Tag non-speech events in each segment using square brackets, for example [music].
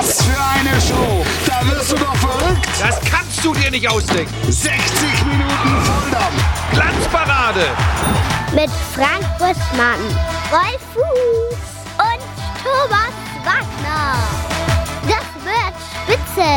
Was für eine Show! Da wirst du doch verrückt! Das kannst du dir nicht ausdenken. 60 Minuten Volldampf! Glanzparade. Mit Frank Buschmann, Wolf Fuß und Thomas Wagner. Das wird spitze.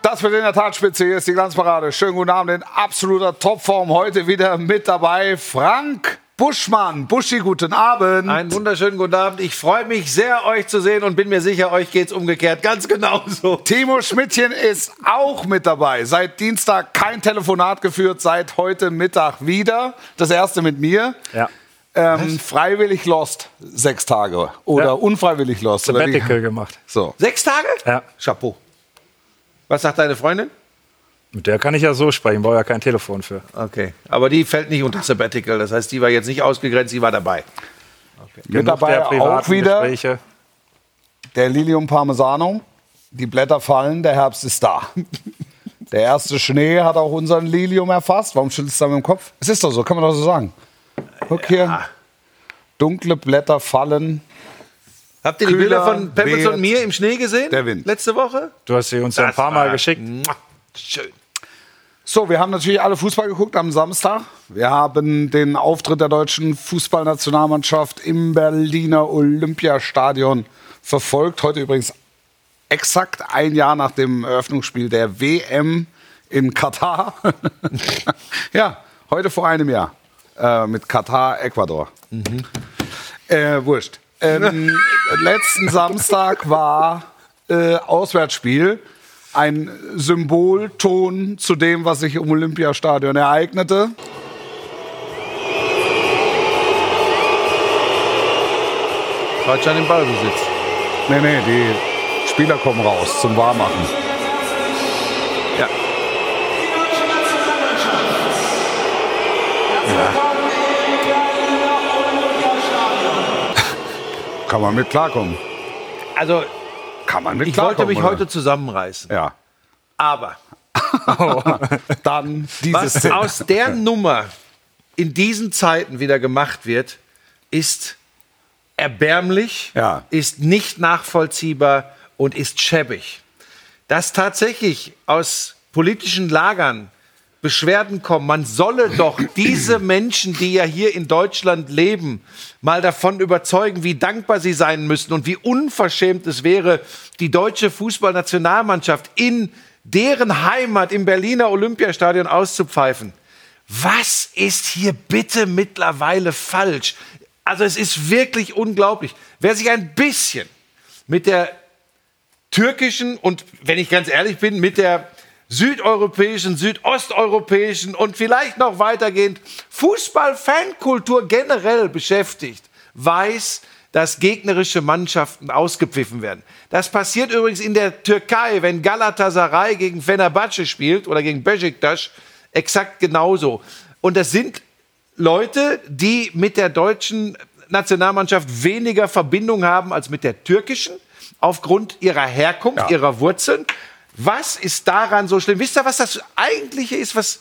Das wird in der Tat spitze. Hier ist die Glanzparade. Schönen guten Abend in absoluter Topform. Heute wieder mit dabei Frank Buschmann. Buschi, guten Abend. Einen wunderschönen guten Abend. Ich freue mich sehr, euch zu sehen und bin mir sicher, euch geht's umgekehrt ganz [laughs] genauso. Timo Schmidtchen ist auch mit dabei. Seit Dienstag kein Telefonat geführt, seit heute Mittag wieder. Das erste mit mir. Ja. Ähm, freiwillig lost sechs Tage oder Ja. unfreiwillig lost. Sabbatical gemacht. So. Sechs Tage? Ja. Chapeau. Was sagt deine Freundin? Mit der kann ich ja so sprechen, brauche ja kein Telefon für. Okay. Aber die fällt nicht unter Sabbatical. Das heißt, die war jetzt nicht ausgegrenzt, die war dabei. Mit Genug dabei der auch wieder Gespräche. der Lilium Parmesano. Die Blätter fallen, der Herbst ist da. [laughs] Der erste Schnee hat auch unseren Lilium erfasst. Warum schüttelst du da mit dem Kopf? Es ist doch so, kann man doch so sagen. Guck hier. Dunkle Blätter fallen. Habt ihr die Bilder von Peppels weht und mir im Schnee gesehen? der Wind. Letzte Woche? Du hast sie uns ja ein paar Mal geschickt. Mua. Schön. So, wir haben natürlich alle Fußball geguckt am Samstag. Wir haben den Auftritt der deutschen Fußballnationalmannschaft im Berliner Olympiastadion verfolgt. Heute übrigens exakt ein Jahr nach dem Eröffnungsspiel der WM in Katar. [laughs] ja, heute vor einem Jahr äh, mit Katar, Ecuador. Äh, wurscht. Ähm, [laughs] letzten Samstag war äh, Auswärtsspiel. Ein Symbolton zu dem, was sich im Olympiastadion ereignete. Deutschland im Ballbesitz. Nee, nee, die Spieler kommen raus zum Warmmachen. Ja. [laughs] Kann man mit klarkommen. Also, Kann man mit ich wollte mich oder? heute zusammenreißen. Ja. Aber [laughs] Dann diese was aus der Nummer in diesen Zeiten wieder gemacht wird, ist erbärmlich, Ja. ist nicht nachvollziehbar und ist schäbig. Dass tatsächlich aus politischen Lagern Beschwerden kommen, man solle doch diese Menschen, die ja hier in Deutschland leben, mal davon überzeugen, wie dankbar sie sein müssen und wie unverschämt es wäre, die deutsche Fußballnationalmannschaft in deren Heimat im Berliner Olympiastadion auszupfeifen. Was ist hier bitte mittlerweile falsch? Also es ist wirklich unglaublich. Wer sich ein bisschen mit der türkischen und, wenn ich ganz ehrlich bin, mit der südeuropäischen, südosteuropäischen und vielleicht noch weitergehend Fußball-Fankultur generell beschäftigt, weiß, dass gegnerische Mannschaften ausgepfiffen werden. Das passiert übrigens in der Türkei, wenn Galatasaray gegen Fenerbahce spielt oder gegen Besiktas, exakt genauso. Und das sind Leute, die mit der deutschen Nationalmannschaft weniger Verbindung haben als mit der türkischen, aufgrund ihrer Herkunft, Ja. ihrer Wurzeln. Was ist daran so schlimm? Wisst ihr, was das Eigentliche ist, was,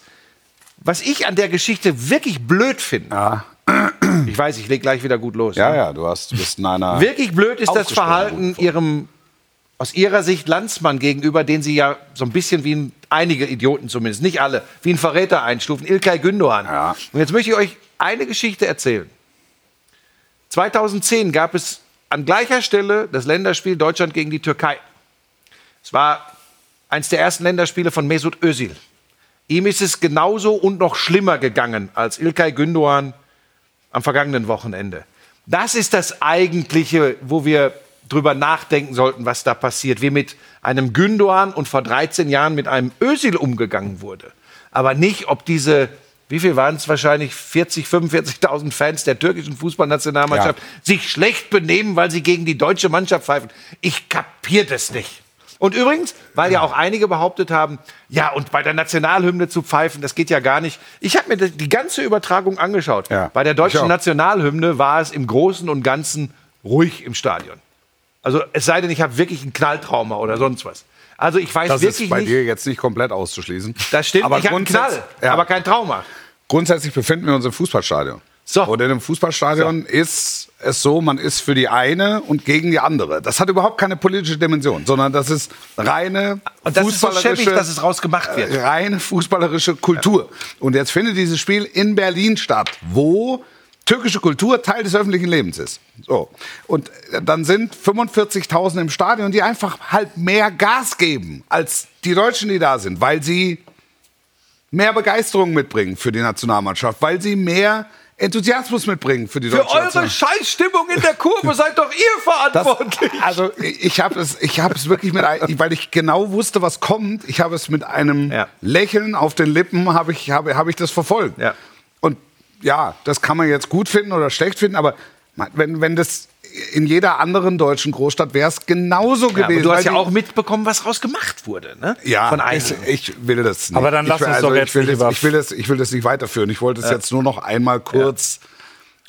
was ich an der Geschichte wirklich blöd finde? Ja. [clears throat] Ich weiß, ich leg gleich wieder gut los. ja, ne? ja, du, hast, du bist in einer. Wirklich blöd ist das Verhalten ihrem, aus ihrer Sicht Landsmann gegenüber, den sie ja so ein bisschen wie ein, einige Idioten zumindest, nicht alle, wie ein Verräter einstufen, Ilkay Gündoğan. Ja. Und jetzt möchte ich euch eine Geschichte erzählen. 2010 gab es an gleicher Stelle das Länderspiel Deutschland gegen die Türkei. Es war eines der ersten Länderspiele von Mesut Özil. Ihm ist es genauso und noch schlimmer gegangen als Ilkay Gündoğan am vergangenen Wochenende. Das ist das Eigentliche, wo wir drüber nachdenken sollten, was da passiert, wie mit einem Gündoğan und vor 13 Jahren mit einem Özil umgegangen wurde. Aber nicht, ob diese, wie viel waren es wahrscheinlich, 40, 45.000 Fans der türkischen Fußballnationalmannschaft Ja. sich schlecht benehmen, weil sie gegen die deutsche Mannschaft pfeifen. Ich kapier das nicht. Und übrigens, weil ja auch einige behauptet haben, ja, und bei der Nationalhymne zu pfeifen, das geht ja gar nicht. Ich habe mir die- ganze Übertragung angeschaut. Ja, bei der deutschen Nationalhymne war es im Großen und Ganzen ruhig im Stadion. Also es sei denn, ich habe wirklich ein Knalltrauma oder sonst was. Also ich weiß Das wirklich ist bei nicht. dir jetzt nicht komplett auszuschließen. Das stimmt, Aber ich habe einen Knall, ja. aber kein Trauma. Grundsätzlich befinden wir uns im Fußballstadion. So. Und in einem Fußballstadion ist es so, man ist für die eine und gegen die andere. Das hat überhaupt keine politische Dimension, sondern das ist reine Und das ist so fußballerische, schäbig, dass es rausgemacht wird. reine fußballerische Kultur. Und jetzt findet dieses Spiel in Berlin statt, wo türkische Kultur Teil des öffentlichen Lebens ist. So. Und dann sind 45.000 im Stadion, die einfach halt mehr Gas geben als die Deutschen, die da sind, weil sie mehr Begeisterung mitbringen für die Nationalmannschaft, weil sie mehr Enthusiasmus mitbringen für die Für deutsche eure Nationalmannschaft. Scheißstimmung in der Kurve [laughs] seid doch ihr Das, verantwortlich. also ich habe es, ich habe es wirklich mit, weil ich genau wusste, was kommt. Ich habe es mit einem Ja. Lächeln auf den Lippen habe ich, habe, habe ich das verfolgt. Ja. Und ja, das kann man jetzt gut finden oder schlecht finden, aber wenn, wenn das in jeder anderen deutschen Großstadt wäre es genauso Ja, gewesen. aber du hast ja auch mitbekommen, was raus gemacht wurde, ne? ja, Von ich, ich will das nicht. Aber dann ich lass will, uns also doch ich jetzt will nicht das, ich will das, ich will das nicht weiterführen. Ich wollte es jetzt nur noch einmal kurz.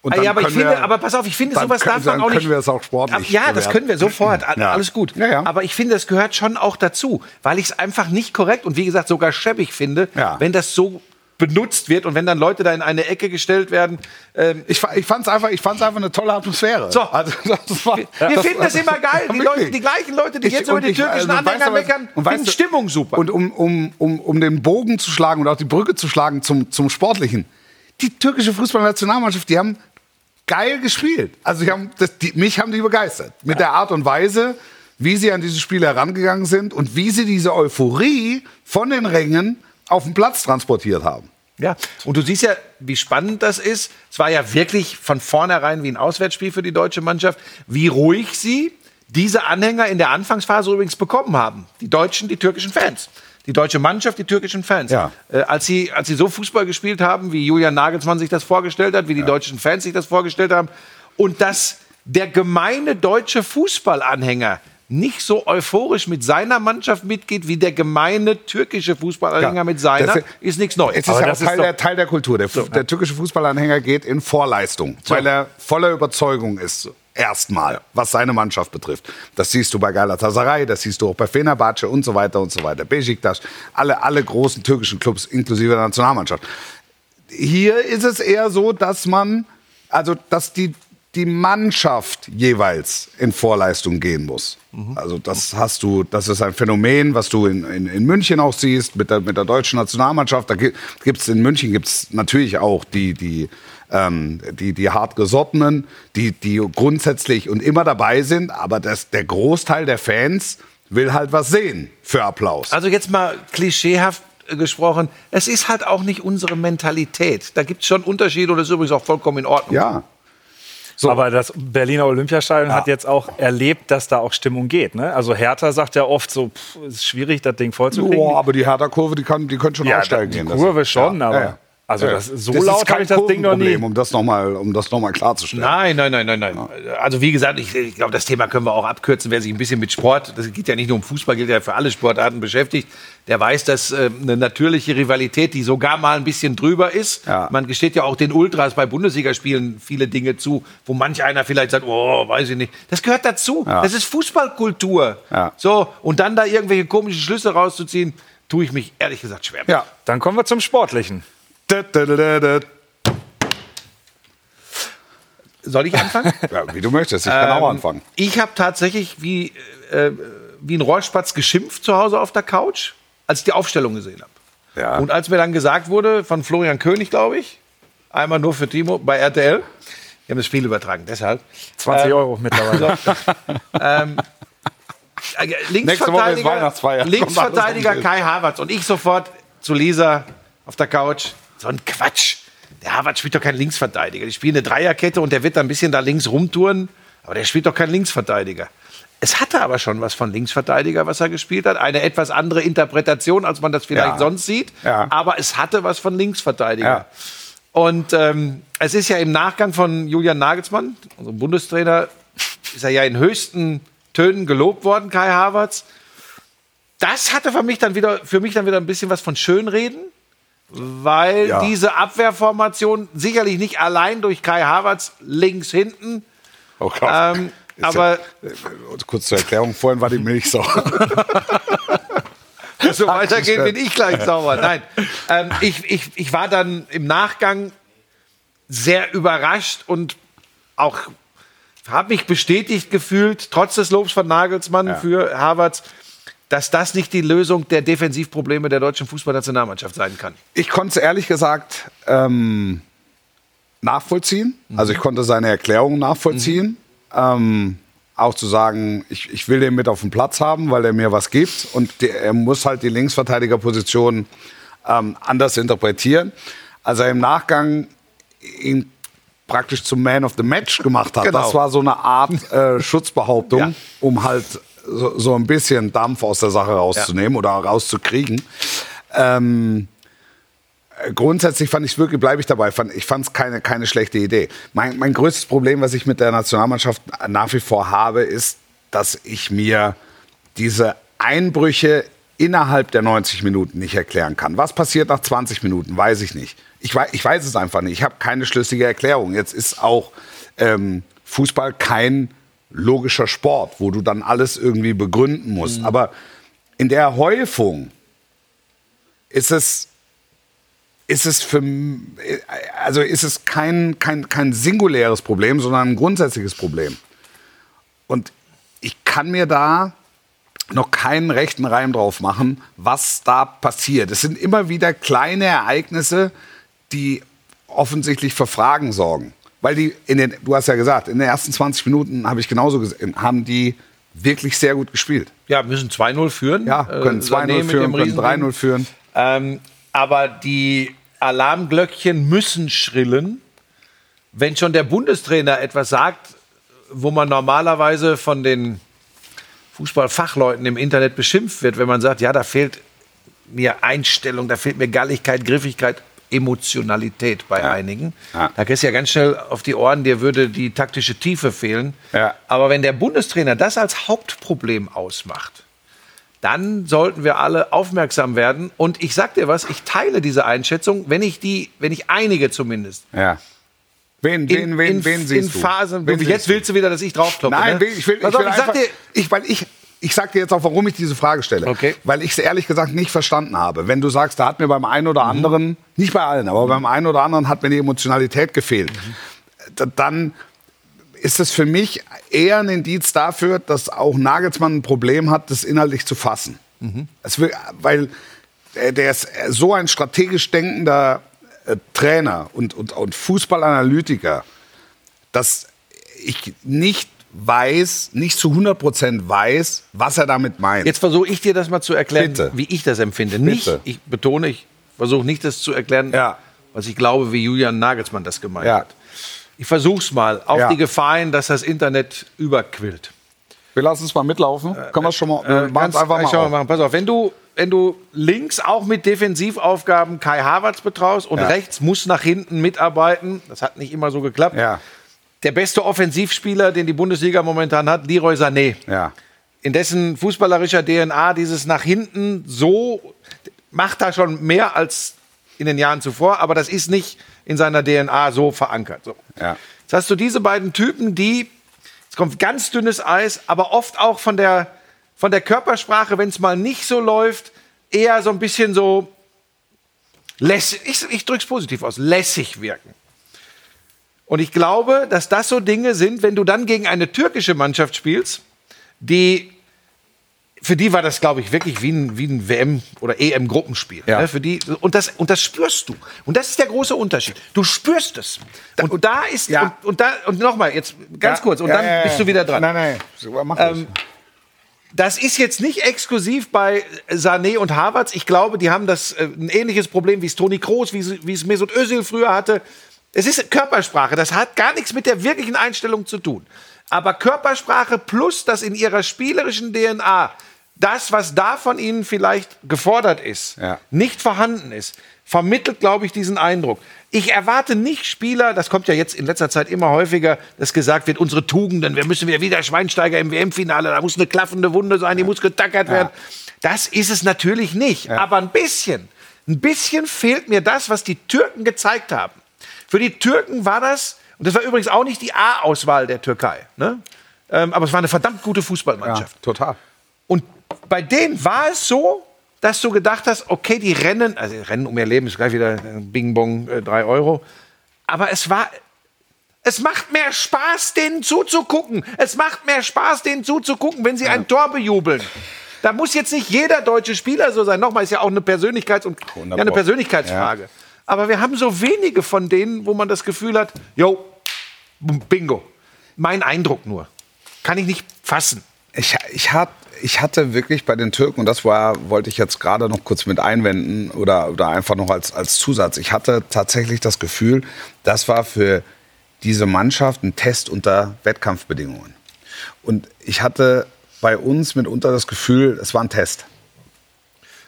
Und Ah, dann ja, aber ich finde, wir- aber pass auf, ich finde, dann sowas können- darf man auch nicht. können wir es auch sportlich Ja, das bewerten. können wir sofort. Ja. Alles gut. Ja, ja. Aber ich finde, es gehört schon auch dazu, weil ich es einfach nicht korrekt und wie gesagt sogar schäbig finde, Ja. wenn das so benutzt wird und wenn dann Leute da in eine Ecke gestellt werden. Ähm, Ich, ich fand es einfach, ich fand's einfach eine tolle Atmosphäre. So. also, [laughs] das war, wir das, finden das immer geil. [laughs] Die. Leute, die gleichen Leute, die Ich- jetzt über die ich- türkischen also, Anhänger meckern, und finden du- Stimmung super. Und um, um, um, um den Bogen zu schlagen und auch die Brücke zu schlagen zum, zum Sportlichen. Die türkische Fußballnationalmannschaft, die haben geil gespielt. Also die haben, das, die, mich haben die begeistert. Mit der Art und Weise, wie sie an diese Spiele herangegangen sind und wie sie diese Euphorie von den Rängen auf den Platz transportiert haben. Ja, und du siehst ja, wie spannend das ist. Es war ja wirklich von vornherein wie ein Auswärtsspiel für die deutsche Mannschaft, wie ruhig sie diese Anhänger in der Anfangsphase übrigens bekommen haben. Die Deutschen, die türkischen Fans. Die deutsche Mannschaft, die türkischen Fans. Ja. Äh, als, sie, als sie so Fußball gespielt haben, wie Julian Nagelsmann sich das vorgestellt hat, wie die deutschen Fans sich das vorgestellt haben. Und dass der gemeine deutsche Fußballanhänger nicht so euphorisch mit seiner Mannschaft mitgeht, wie der gemeine türkische Fußballanhänger Ja. mit seiner, Das- ist nichts Neues. Es ist Aber ja Teil, der, Teil der Kultur. Der, der türkische Fußballanhänger geht in Vorleistung, weil er voller Überzeugung ist. Erstmal, was seine Mannschaft betrifft. Das siehst du bei Galatasaray, das siehst du auch bei Fenerbahce und so weiter und so weiter. Besiktas, alle, alle großen türkischen Clubs inklusive der Nationalmannschaft. Hier ist es eher so, dass man, also dass die, die Mannschaft jeweils in Vorleistung gehen muss. Also das hast du, das ist ein Phänomen, was du in, in, in München auch siehst mit der, mit der deutschen Nationalmannschaft. Da gibt es in München gibt's natürlich auch die, die, ähm, die, die hartgesottenen, die, die grundsätzlich und immer dabei sind, aber das, der Großteil der Fans will halt was sehen für Applaus. Also jetzt mal klischeehaft gesprochen, es ist halt auch nicht unsere Mentalität. Da gibt es schon Unterschiede und das ist übrigens auch vollkommen in Ordnung. ja. Aber das Berliner Olympiastadion hat jetzt auch erlebt, dass da auch Stimmung geht. Ne? Also Hertha sagt ja oft so, pff, es ist schwierig, das Ding vollzukriegen. Boah, aber die Hertha-Kurve, die, kann, die können schon ja, aussteigen die gehen. Kurve schon, ja, aber ja. Also Ja. das, so Das ist laut kein habe ich das Ding noch nie. Um das nochmal um das noch mal klarzustellen. Nein, nein, nein, nein, nein. Also wie gesagt, ich, ich glaube, das Thema können wir auch abkürzen. Wer sich ein bisschen mit Sport, das geht ja nicht nur um Fußball, gilt ja für alle Sportarten beschäftigt, der weiß, dass äh, eine natürliche Rivalität, die sogar mal ein bisschen drüber ist. Ja. Man gesteht ja auch den Ultras bei Bundesligaspielen viele Dinge zu, wo manch einer vielleicht sagt, oh, weiß ich nicht. Das gehört dazu. Ja. Das ist Fußballkultur. Ja. So, und dann da irgendwelche komischen Schlüsse rauszuziehen, tue ich mich ehrlich gesagt schwer. mit. Ja. Dann kommen wir zum Sportlichen. Soll ich anfangen? [laughs] Ja, wie du möchtest, ich kann auch anfangen. Ich habe tatsächlich wie, äh, wie ein Rohrspatz geschimpft zu Hause auf der Couch, als ich die Aufstellung gesehen habe. Ja. Und als mir dann gesagt wurde, von Florian König, glaube ich, einmal nur für Timo bei RTL, die haben das Spiel übertragen, deshalb. 20 Ähm, Euro mittlerweile. [laughs] Äh, Nächste Woche ist Linksverteidiger, Weihnachtsfeier. Linksverteidiger [laughs] Kai Havertz und ich sofort zu Lisa auf der Couch. So ein Quatsch. Der Havertz spielt doch kein Linksverteidiger. Die spielen eine Dreierkette und der wird da ein bisschen da links rumtouren. Aber der spielt doch kein Linksverteidiger. Es hatte aber schon was von Linksverteidiger, was er gespielt hat. Eine etwas andere Interpretation, als man das vielleicht Ja. sonst sieht. Ja. Aber es hatte was von Linksverteidiger. Ja. Und ähm, es ist ja im Nachgang von Julian Nagelsmann, unserem Bundestrainer, ist er ja in höchsten Tönen gelobt worden, Kai Havertz. Das hatte für mich dann wieder, für mich dann wieder ein bisschen was von Schönreden, weil Ja. diese Abwehrformation sicherlich nicht allein durch Kai Havertz links hinten, Oh Gott. ähm, aber ja, äh, kurz zur Erklärung, vorhin war die Milch sauer. [laughs] so weitergeht, bin ich gleich sauer. Nein, ähm, ich, ich, ich war dann im Nachgang sehr überrascht und auch habe mich bestätigt gefühlt, trotz des Lobs von Nagelsmann für Havertz, dass das nicht die Lösung der Defensivprobleme der deutschen Fußballnationalmannschaft sein kann. Ich konnte es ehrlich gesagt ähm, nachvollziehen. Also ich konnte seine Erklärung nachvollziehen. Ähm, auch zu sagen, ich, ich will den mit auf dem Platz haben, weil er mir was gibt. Und der, er muss halt die Linksverteidigerposition ähm, anders interpretieren. Als er im Nachgang ihn praktisch zum Man of the Match gemacht hat, Genau. das war so eine Art äh, Schutzbehauptung, Ja. um halt so, so ein bisschen Dampf aus der Sache rauszunehmen oder rauszukriegen. Ähm, grundsätzlich fand ich es wirklich, bleibe ich dabei, fand, ich fand es keine, keine schlechte Idee. Mein, mein größtes Problem, was ich mit der Nationalmannschaft nach wie vor habe, ist, dass ich mir diese Einbrüche innerhalb der 90 Minuten nicht erklären kann. Was passiert nach 20 Minuten, weiß ich nicht. Ich weiß, ich weiß es einfach nicht. Ich habe keine schlüssige Erklärung. Jetzt ist auch ähm, Fußball kein logischer Sport, wo du dann alles irgendwie begründen musst. Aber in der Häufung ist es ist es für also ist es kein, kein, kein singuläres Problem, sondern ein grundsätzliches Problem. Und ich kann mir da noch keinen rechten Reim drauf machen, was da passiert. Es sind immer wieder kleine Ereignisse, die offensichtlich für Fragen sorgen. Weil die in den, du hast ja gesagt, in den ersten 20 Minuten habe ich genauso gesehen, haben die wirklich sehr gut gespielt. Ja, müssen 2-0 führen. Ja, Äh, können Sané 2-0 mit führen, können Riesenring. 3-0 führen. Ähm, aber die Alarmglöckchen müssen schrillen, wenn schon der Bundestrainer etwas sagt, wo man normalerweise von den Fußballfachleuten im Internet beschimpft wird, wenn man sagt, ja, da fehlt mir Einstellung, da fehlt mir Galligkeit, Griffigkeit, Emotionalität bei einigen. Ja. Da kriegst du ja ganz schnell auf die Ohren, dir würde die taktische Tiefe fehlen. Ja. Aber wenn der Bundestrainer das als Hauptproblem ausmacht, dann sollten wir alle aufmerksam werden. Und ich sag dir was, ich teile diese Einschätzung, wenn ich die, wenn ich einige zumindest. Ja. Wen, wen, wen, in, wen in siehst du? Phasen, Wen jetzt willst du wieder, dass ich draufkloppe. Nein, ne? ich will, ich Pass will auf, ich einfach, dir, ich, weil ich, ich sag dir jetzt auch, warum ich diese Frage stelle. Okay. Weil ich es ehrlich gesagt nicht verstanden habe. Wenn du sagst, da hat mir beim einen oder Mhm. anderen, nicht bei allen, aber beim einen oder anderen hat mir die Emotionalität gefehlt, Mhm. dann ist es für mich eher ein Indiz dafür, dass auch Nagelsmann ein Problem hat, das inhaltlich zu fassen. Mhm. Will, weil der, der ist so ein strategisch denkender äh, Trainer und, und, und Fußballanalytiker, dass ich nicht weiß, nicht zu 100 Prozent weiß, was er damit meint. Jetzt versuche ich dir das mal zu erklären, Bitte. wie ich das empfinde. Nicht, Bitte. ich betone, ich versuche nicht das zu erklären, Ja. was ich glaube, wie Julian Nagelsmann das gemeint Ja. hat. Ich versuche es mal, auf Ja. die Gefahr hin, dass das Internet überquillt. wir lassen es mal mitlaufen. Können wir es schon mal, wir Äh, ganz einfach mal. auf. machen. Pass auf, wenn du, wenn du links auch mit Defensivaufgaben Kai Havertz betraust und rechts muss nach hinten mitarbeiten, das hat nicht immer so geklappt. Ja, Der beste Offensivspieler, den die Bundesliga momentan hat, Leroy Sané. ja. in dessen fußballerischer DNA dieses nach hinten so macht er schon mehr als in den Jahren zuvor, aber das ist nicht in seiner DNA so verankert. So. Ja. Jetzt hast du diese beiden Typen, die, es kommt ganz dünnes Eis, aber oft auch von der, von der Körpersprache, wenn es mal nicht so läuft, eher so ein bisschen so lässig, ich, ich drücke es positiv aus, lässig wirken. Und ich glaube, dass das so Dinge sind, wenn du dann gegen eine türkische Mannschaft spielst, die für die war das, glaube ich, wirklich wie ein, wie ein WM- oder EM-Gruppenspiel. Ja. Ne? Für die, und, das, und das spürst du. Und das ist der große Unterschied. Du spürst es. Und da ist, Ja. und, und, da, und nochmal, jetzt ganz Ja, kurz, und dann bist du wieder dran. Nein, nein. So, Mach Ähm, das ist jetzt nicht exklusiv bei Sané und Havertz. Ich glaube, die haben das äh, ein ähnliches Problem, wie es Toni Kroos, wie, es- wie es Mesut Özil früher hatte. Es ist Körpersprache. Das hat gar nichts mit der wirklichen Einstellung zu tun. Aber Körpersprache plus das in ihrer spielerischen DNA, das, was da von ihnen vielleicht gefordert ist, Ja. nicht vorhanden ist, vermittelt, glaube ich, diesen Eindruck. Ich erwarte nicht Spieler, das kommt ja jetzt in letzter Zeit immer häufiger, dass gesagt wird, unsere Tugenden, wir müssen wieder wieder Schweinsteiger im WM-Finale, da muss eine klaffende Wunde sein, die muss getackert werden. Das ist es natürlich nicht, aber ein bisschen, ein bisschen fehlt mir das, was die Türken gezeigt haben. Für die Türken war das, und das war übrigens auch nicht die A-Auswahl der Türkei, ne? ähm, aber es war eine verdammt gute ja, Fußballmannschaft. total. Und bei denen war es so, dass du gedacht hast, okay, die rennen, also die rennen um ihr Leben, ist gleich wieder äh, Bing Bong, äh, drei Euro. Aber es war. Es macht mehr Spaß, denen zuzugucken. Es macht mehr Spaß, denen zuzugucken, wenn sie ein Tor bejubeln. Da muss jetzt nicht jeder deutsche Spieler so sein. Nochmal ist ja auch eine Persönlichkeits- und ja, eine. Persönlichkeitsfrage. Aber wir haben so wenige von denen, wo man das Gefühl hat, yo, bingo. Mein Eindruck nur. Kann ich nicht fassen. Ich, ich, hat, ich hatte wirklich bei den Türken, und das war, wollte ich jetzt gerade noch kurz mit einwenden oder, oder einfach noch als, als Zusatz, ich hatte tatsächlich das Gefühl, das war für diese Mannschaft ein Test unter Wettkampfbedingungen. Und ich hatte bei uns mitunter das Gefühl, es war ein Test.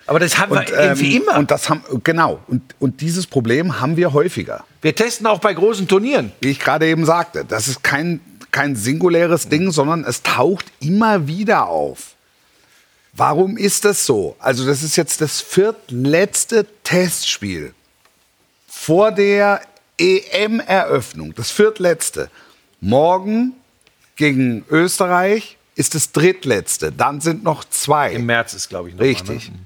Aber das haben Und, wir irgendwie ähm, immer. Und das haben, genau. Und, und dieses Problem haben wir häufiger. wir testen auch bei großen Turnieren. Wie ich gerade eben sagte, das ist kein, kein singuläres Ding, sondern es taucht immer wieder auf. Warum ist das so? Also das ist jetzt das viertletzte Testspiel vor der EM-Eröffnung, das viertletzte. Morgen gegen Österreich ist das drittletzte. Dann sind noch zwei. Im März ist, glaube ich, noch Mal, Richtig. ne?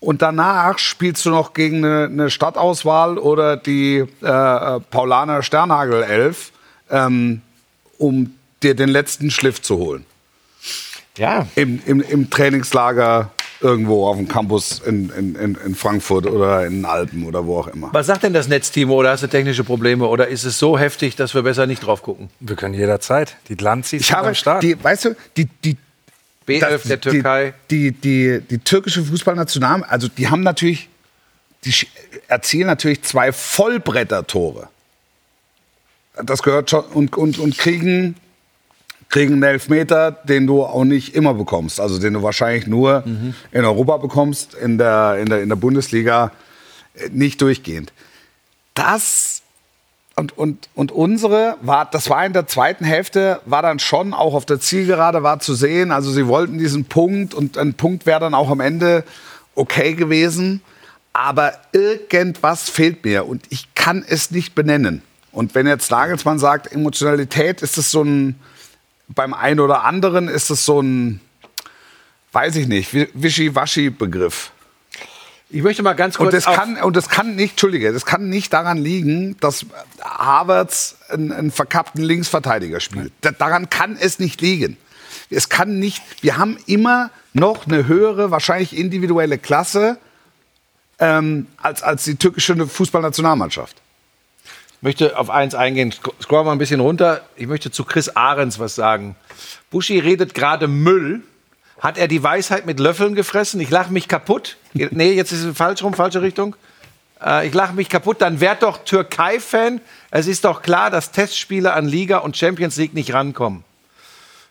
Und danach spielst du noch gegen eine, eine Stadtauswahl oder die äh, äh, Paulaner Sternhagel 11, ähm, um dir den letzten Schliff zu holen. Ja. Im, im, im Trainingslager irgendwo auf dem Campus in, in, in, Frankfurt oder in den Alpen oder wo auch immer. Was sagt denn das Netzteam oder hast du technische Probleme oder ist es so heftig, dass wir besser nicht drauf gucken? Wir können jederzeit. Die Glanzis Ich sind habe, am Start. die, weißt du, die, die, B11 das- der Türkei. Die, die, die, die türkische Fußballnational, also die haben natürlich, die erzielen natürlich zwei Vollbretter-Tore. Das gehört schon und, und, und kriegen, kriegen einen Elfmeter, den du auch nicht immer bekommst. Also den du wahrscheinlich nur in Europa bekommst, in der, in der, in der Bundesliga äh, nicht durchgehend. Das und, und, und unsere war, das war in der zweiten Hälfte, war dann schon auch auf der Zielgerade war zu sehen. Also sie wollten diesen Punkt und ein Punkt wäre dann auch am Ende okay gewesen. Aber irgendwas fehlt mir und ich kann es nicht benennen. Und wenn jetzt Nagelsmann sagt, Emotionalität, ist es so ein, beim einen oder anderen ist es so ein, weiß ich nicht, Wi- Wischi-Waschi-Begriff. Ich möchte mal ganz kurz Und das kann, und das kann nicht, Entschuldige, das kann nicht daran liegen, dass Havertz einen, einen verkappten Linksverteidiger spielt. Da, daran kann es nicht liegen. Es kann nicht, wir haben immer noch eine höhere, wahrscheinlich individuelle Klasse ähm, als, als die türkische Fußballnationalmannschaft. Ich möchte auf eins eingehen. Sc- Scroll mal ein bisschen runter. Ich möchte zu Chris Ahrens was sagen. Buschi redet gerade Müll. Hat er die Weisheit mit Löffeln gefressen? Ich lache mich kaputt. Nee, jetzt ist es falsch rum, falsche Richtung. Äh, ich lache mich kaputt. Dann werd doch Türkei-Fan. Es ist doch klar, dass Testspiele an Liga und Champions League nicht rankommen.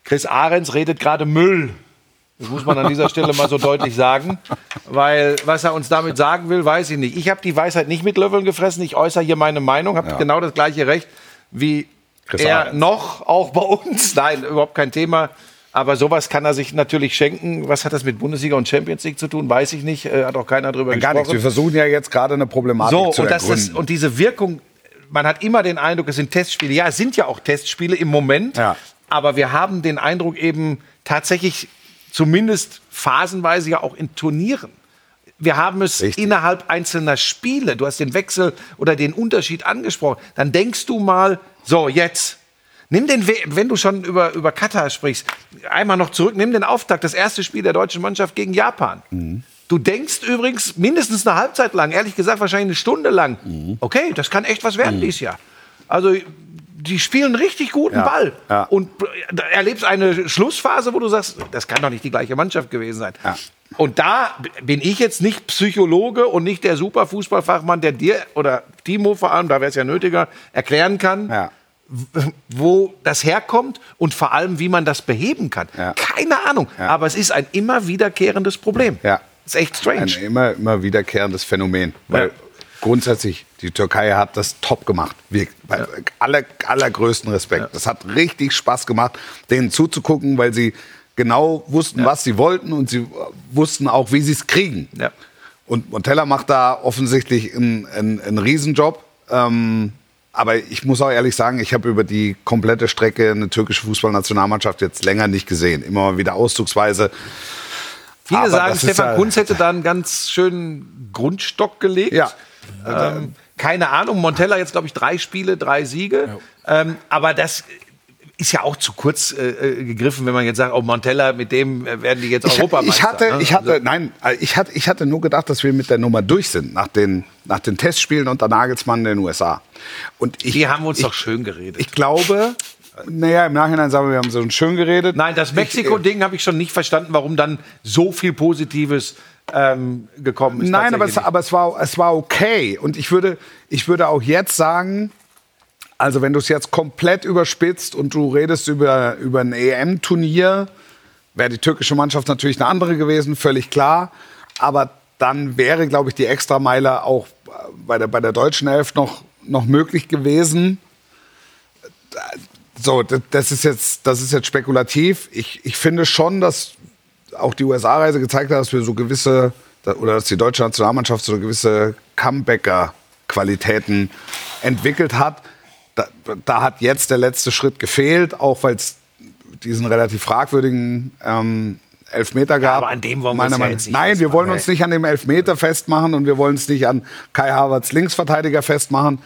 Chris Ahrens redet gerade Müll. Das muss man an dieser Stelle mal so deutlich sagen. Weil was er uns damit sagen will, weiß ich nicht. Ich habe die Weisheit nicht mit Löffeln gefressen. Ich äußere hier meine Meinung, habe genau das gleiche Recht wie Chris er Ahrens. noch, auch bei uns. Nein, überhaupt kein Thema. Aber sowas kann er sich natürlich schenken. Was hat das mit Bundesliga und Champions League zu tun? Weiß ich nicht. Äh, Hat auch keiner drüber Gar nichts. Wir gesprochen. versuchen ja jetzt gerade eine Problematik So, zu und, das ergründen. ist, und diese Wirkung, man hat immer den Eindruck, es sind Testspiele. Ja, es sind ja auch Testspiele im Moment. Ja. Aber wir haben den Eindruck eben tatsächlich, zumindest phasenweise ja auch in Turnieren. Wir haben es Richtig. innerhalb einzelner Spiele. Du hast den Wechsel oder den Unterschied angesprochen. Dann denkst du mal, so, jetzt. Nimm den, We- wenn du schon über, über Katar sprichst, einmal noch zurück, nimm den Auftakt, das erste Spiel der deutschen Mannschaft gegen Japan. Du denkst übrigens mindestens eine Halbzeit lang, ehrlich gesagt wahrscheinlich eine Stunde lang, okay, das kann echt was werden dieses Jahr. Also die spielen richtig guten Ja, Ball. ja. Und erlebst eine Schlussphase, wo du sagst, das kann doch nicht die gleiche Mannschaft gewesen sein. Ja. Und da bin ich jetzt nicht Psychologe und nicht der super Fußballfachmann, der dir oder Timo vor allem, da wäre es ja nötiger, erklären kann, wo das herkommt und vor allem, wie man das beheben kann. Ja. Keine Ahnung. Ja. Aber es ist ein immer wiederkehrendes Problem. Ja. ist echt strange. Ein immer, immer wiederkehrendes Phänomen. Weil Ja. grundsätzlich, die Türkei hat das top gemacht. Wir, bei aller, allergrößten Respekt. Das hat richtig Spaß gemacht, denen zuzugucken, weil sie genau wussten, was sie wollten und sie wussten auch, wie sie es kriegen. Ja. Und Montella macht da offensichtlich einen, einen, einen Riesenjob. Ähm, aber ich muss auch ehrlich sagen, ich habe über die komplette Strecke eine türkische Fußballnationalmannschaft jetzt länger nicht gesehen. Immer mal wieder auszugsweise. Viele Aber sagen, Stefan ja- Kunz hätte da einen ganz schönen Grundstock gelegt. Ja. Ähm, keine Ahnung. Montella jetzt, glaube ich, drei Spiele, drei Siege. Ähm, aber das ist ja auch zu kurz äh, äh, gegriffen, wenn man jetzt sagt, oh, Montella, mit dem äh, werden die jetzt Ich, Europameister. ich hatte, ne? ich hatte, Also, nein, äh, ich hatte, ich hatte nur gedacht, dass wir mit der Nummer durch sind nach den, nach den Testspielen unter Nagelsmann in den USA. Und ich, die haben uns ich, doch schön geredet. Ich glaube, naja, im Nachhinein sagen wir, wir haben so schön geredet. Nein, das Mexiko-Ding habe ich schon nicht verstanden, warum dann so viel Positives ähm, gekommen ist. Nein, aber es, aber es war, es war okay. Und ich würde, ich würde auch jetzt sagen, also wenn du es jetzt komplett überspitzt und du redest über, über ein EM-Turnier, wäre die türkische Mannschaft natürlich eine andere gewesen, völlig klar. Aber dann wäre, glaube ich, die Extrameile auch bei der, bei der deutschen Elf noch, noch möglich gewesen. So, das, das, ist jetzt, das ist jetzt spekulativ. Ich, ich finde schon, dass auch die USA-Reise gezeigt hat, dass wir so gewisse, oder dass die deutsche Nationalmannschaft so gewisse Comebacker-Qualitäten entwickelt hat. Da, da hat jetzt der letzte Schritt gefehlt, auch weil es diesen relativ fragwürdigen ähm, Elfmeter gab. aber an dem wollen wir uns ja Meinung- jetzt nicht Nein, wir wollen uns nicht an dem Elfmeter festmachen und wir wollen es nicht an Kai Havertz Linksverteidiger festmachen.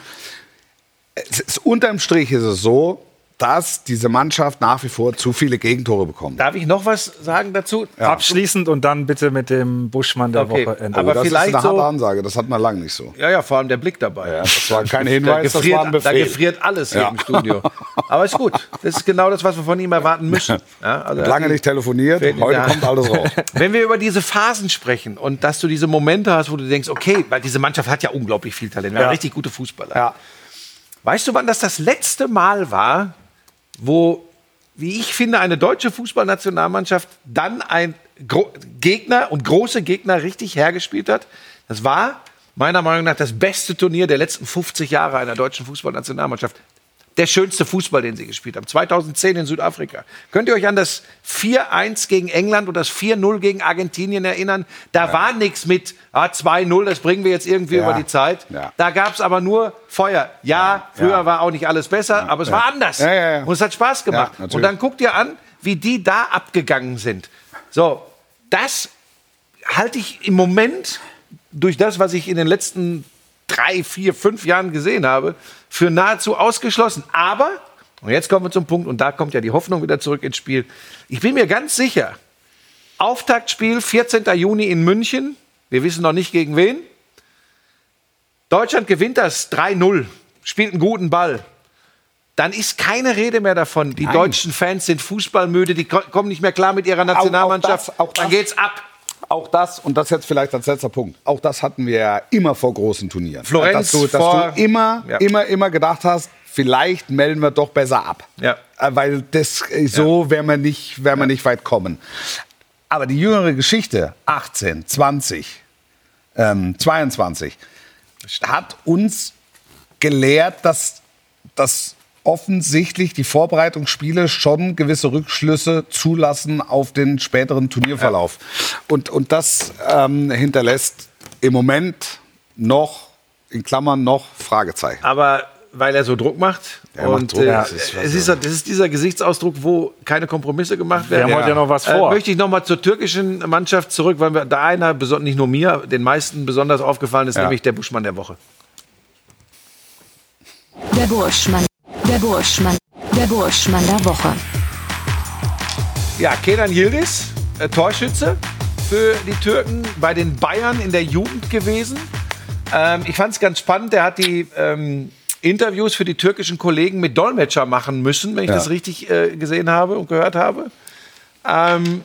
Es ist, unterm Strich ist es so, dass diese Mannschaft nach wie vor zu viele Gegentore bekommt. Darf ich noch was sagen dazu? Abschließend und dann bitte mit dem Buschmann der Okay, Woche enden. aber das vielleicht ist eine harte so- Ansage, das hat man lange nicht so. Ja, ja, vor allem der Blick dabei. Ja, das war kein [laughs] Da Hinweis, das gefriert, war ein da Befehl. gefriert alles hier Ja. im Studio. Aber ist gut. Das ist genau das, was wir von ihm erwarten müssen. Ja, also Lange nicht telefoniert, heute kommt alles raus. [laughs] Wenn wir über diese Phasen sprechen und dass du diese Momente hast, wo du denkst, okay, weil diese Mannschaft hat ja unglaublich viel Talent, wir Ja. haben richtig gute Fußballer. Ja. Weißt du, wann das das letzte Mal war, wo, wie ich finde, eine deutsche Fußballnationalmannschaft dann ein Gro Gegner und große Gegner richtig hergespielt hat? Das war meiner Meinung nach das beste Turnier der letzten 50 Jahre einer deutschen Fußballnationalmannschaft. Der schönste Fußball, den sie gespielt haben. 2010 in Südafrika. Könnt ihr euch an das 4-1 gegen England und das 4-0 gegen Argentinien erinnern? Da war nichts mit ah, 2-0, das bringen wir jetzt irgendwie Ja. über die Zeit. Ja. Da gab es aber nur Feuer. Ja, früher Ja. war auch nicht alles besser, aber es war anders. Ja, ja, ja. Und es hat Spaß gemacht. Ja, und dann guckt ihr an, wie die da abgegangen sind. So, das halte ich im Moment durch das, was ich in den letzten drei, vier, fünf Jahren gesehen habe, für nahezu ausgeschlossen. Aber, und jetzt kommen wir zum Punkt, und da kommt ja die Hoffnung wieder zurück ins Spiel. Ich bin mir ganz sicher, Auftaktspiel 14. Juni in München. Wir wissen noch nicht gegen wen. Deutschland gewinnt das 3-0, spielt einen guten Ball. Dann ist keine Rede mehr davon. Die deutschen Fans sind fußballmüde, die ko- kommen nicht mehr klar mit ihrer Nationalmannschaft. das- auch Dann das. geht's ab. Auch das, und das jetzt vielleicht als letzter Punkt, auch das hatten wir ja immer vor großen Turnieren. Florenz dass du, dass vor- du immer, Ja. immer, immer gedacht hast, vielleicht melden wir doch besser ab. Ja. Äh, Weil das, äh, so werden wir nicht, werden wir nicht weit kommen. Aber die jüngere Geschichte, 18, 20, ähm, 22, hat uns gelehrt, dass, dass offensichtlich die Vorbereitungsspiele schon gewisse Rückschlüsse zulassen auf den späteren Turnierverlauf. Und, und das ähm, hinterlässt im Moment noch, in Klammern noch, Fragezeichen. Aber weil er so Druck macht. Er macht und Druck, äh, das ist es ist, das ist dieser Gesichtsausdruck, wo keine Kompromisse gemacht Wir werden. haben heute ja noch was Äh, vor. möchte ich noch mal zur türkischen Mannschaft zurück, weil mir da einer, nicht nur mir, den meisten besonders aufgefallen ist, Ja. nämlich der Buschmann der Woche. Der Burschmann. Der Burschmann. Der Burschmann der Woche. Ja, Kenan Yildiz, äh, Torschütze für die Türken, bei den Bayern in der Jugend gewesen. Ähm, ich fand es ganz spannend, der hat die ähm, Interviews für die türkischen Kollegen mit Dolmetscher machen müssen, wenn ich Ja. das richtig äh, gesehen habe und gehört habe. Ähm,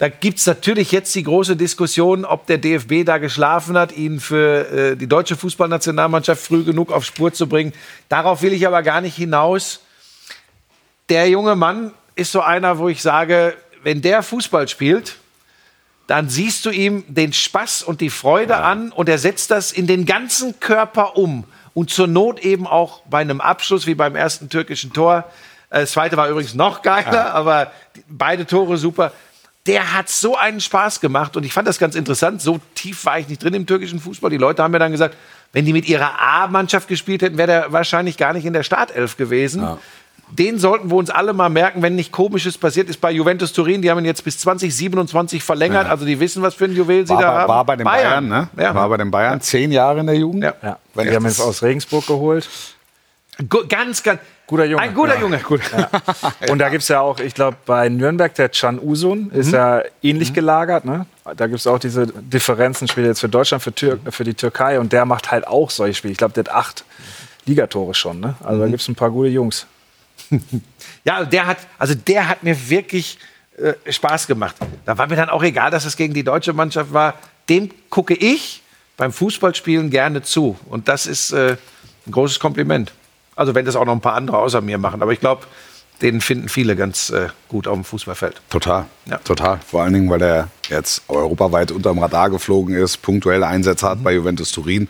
da gibt es natürlich jetzt die große Diskussion, ob der DFB da geschlafen hat, ihn für äh, die deutsche Fußballnationalmannschaft früh genug auf Spur zu bringen. Darauf will ich aber gar nicht hinaus. Der junge Mann ist so einer, wo ich sage, wenn der Fußball spielt, dann siehst du ihm den Spaß und die Freude an und er setzt das in den ganzen Körper um. Und zur Not eben auch bei einem Abschluss wie beim ersten türkischen Tor. Äh, Das zweite war übrigens noch geiler, aber die- beide Tore super. Der hat so einen Spaß gemacht und ich fand das ganz interessant. So tief war ich nicht drin im türkischen Fußball. Die Leute haben mir dann gesagt, wenn die mit ihrer A-Mannschaft gespielt hätten, wäre der wahrscheinlich gar nicht in der Startelf gewesen. den sollten wir uns alle mal merken, wenn nicht Komisches passiert ist bei Juventus Turin. Die haben ihn jetzt bis 2027 verlängert. Also die wissen, was für ein Juwel sie War, da bei, haben. war bei den Bayern, ne? Ja. War bei den Bayern zehn Jahre in der Jugend. Ja. Ja. Wenn die haben jetzt aus Regensburg geholt. Ganz, ganz. Guter Junge. Ein guter Ja. Junge. Und da gibt es ja auch, ich glaube, bei Nürnberg, der Can Usun ist ja ähnlich gelagert. Ne? Da gibt es auch diese Differenzen, spielt jetzt für Deutschland, für, Tür für die Türkei. Und der macht halt auch solche Spiele. Ich glaube, der hat acht Ligatore schon. Ne? Also da gibt es ein paar gute Jungs. [laughs] Ja, der hat, also der hat mir wirklich äh, Spaß gemacht. Da war mir dann auch egal, dass es gegen die deutsche Mannschaft war. Dem gucke ich beim Fußballspielen gerne zu. Und das ist äh, ein großes Kompliment. Also wenn das auch noch ein paar andere außer mir machen. Aber ich glaube, den finden viele ganz äh, gut auf dem Fußballfeld. Total, Ja. total. Vor allen Dingen, weil er jetzt europaweit unterm Radar geflogen ist, punktuelle Einsätze Mhm. hat bei Juventus Turin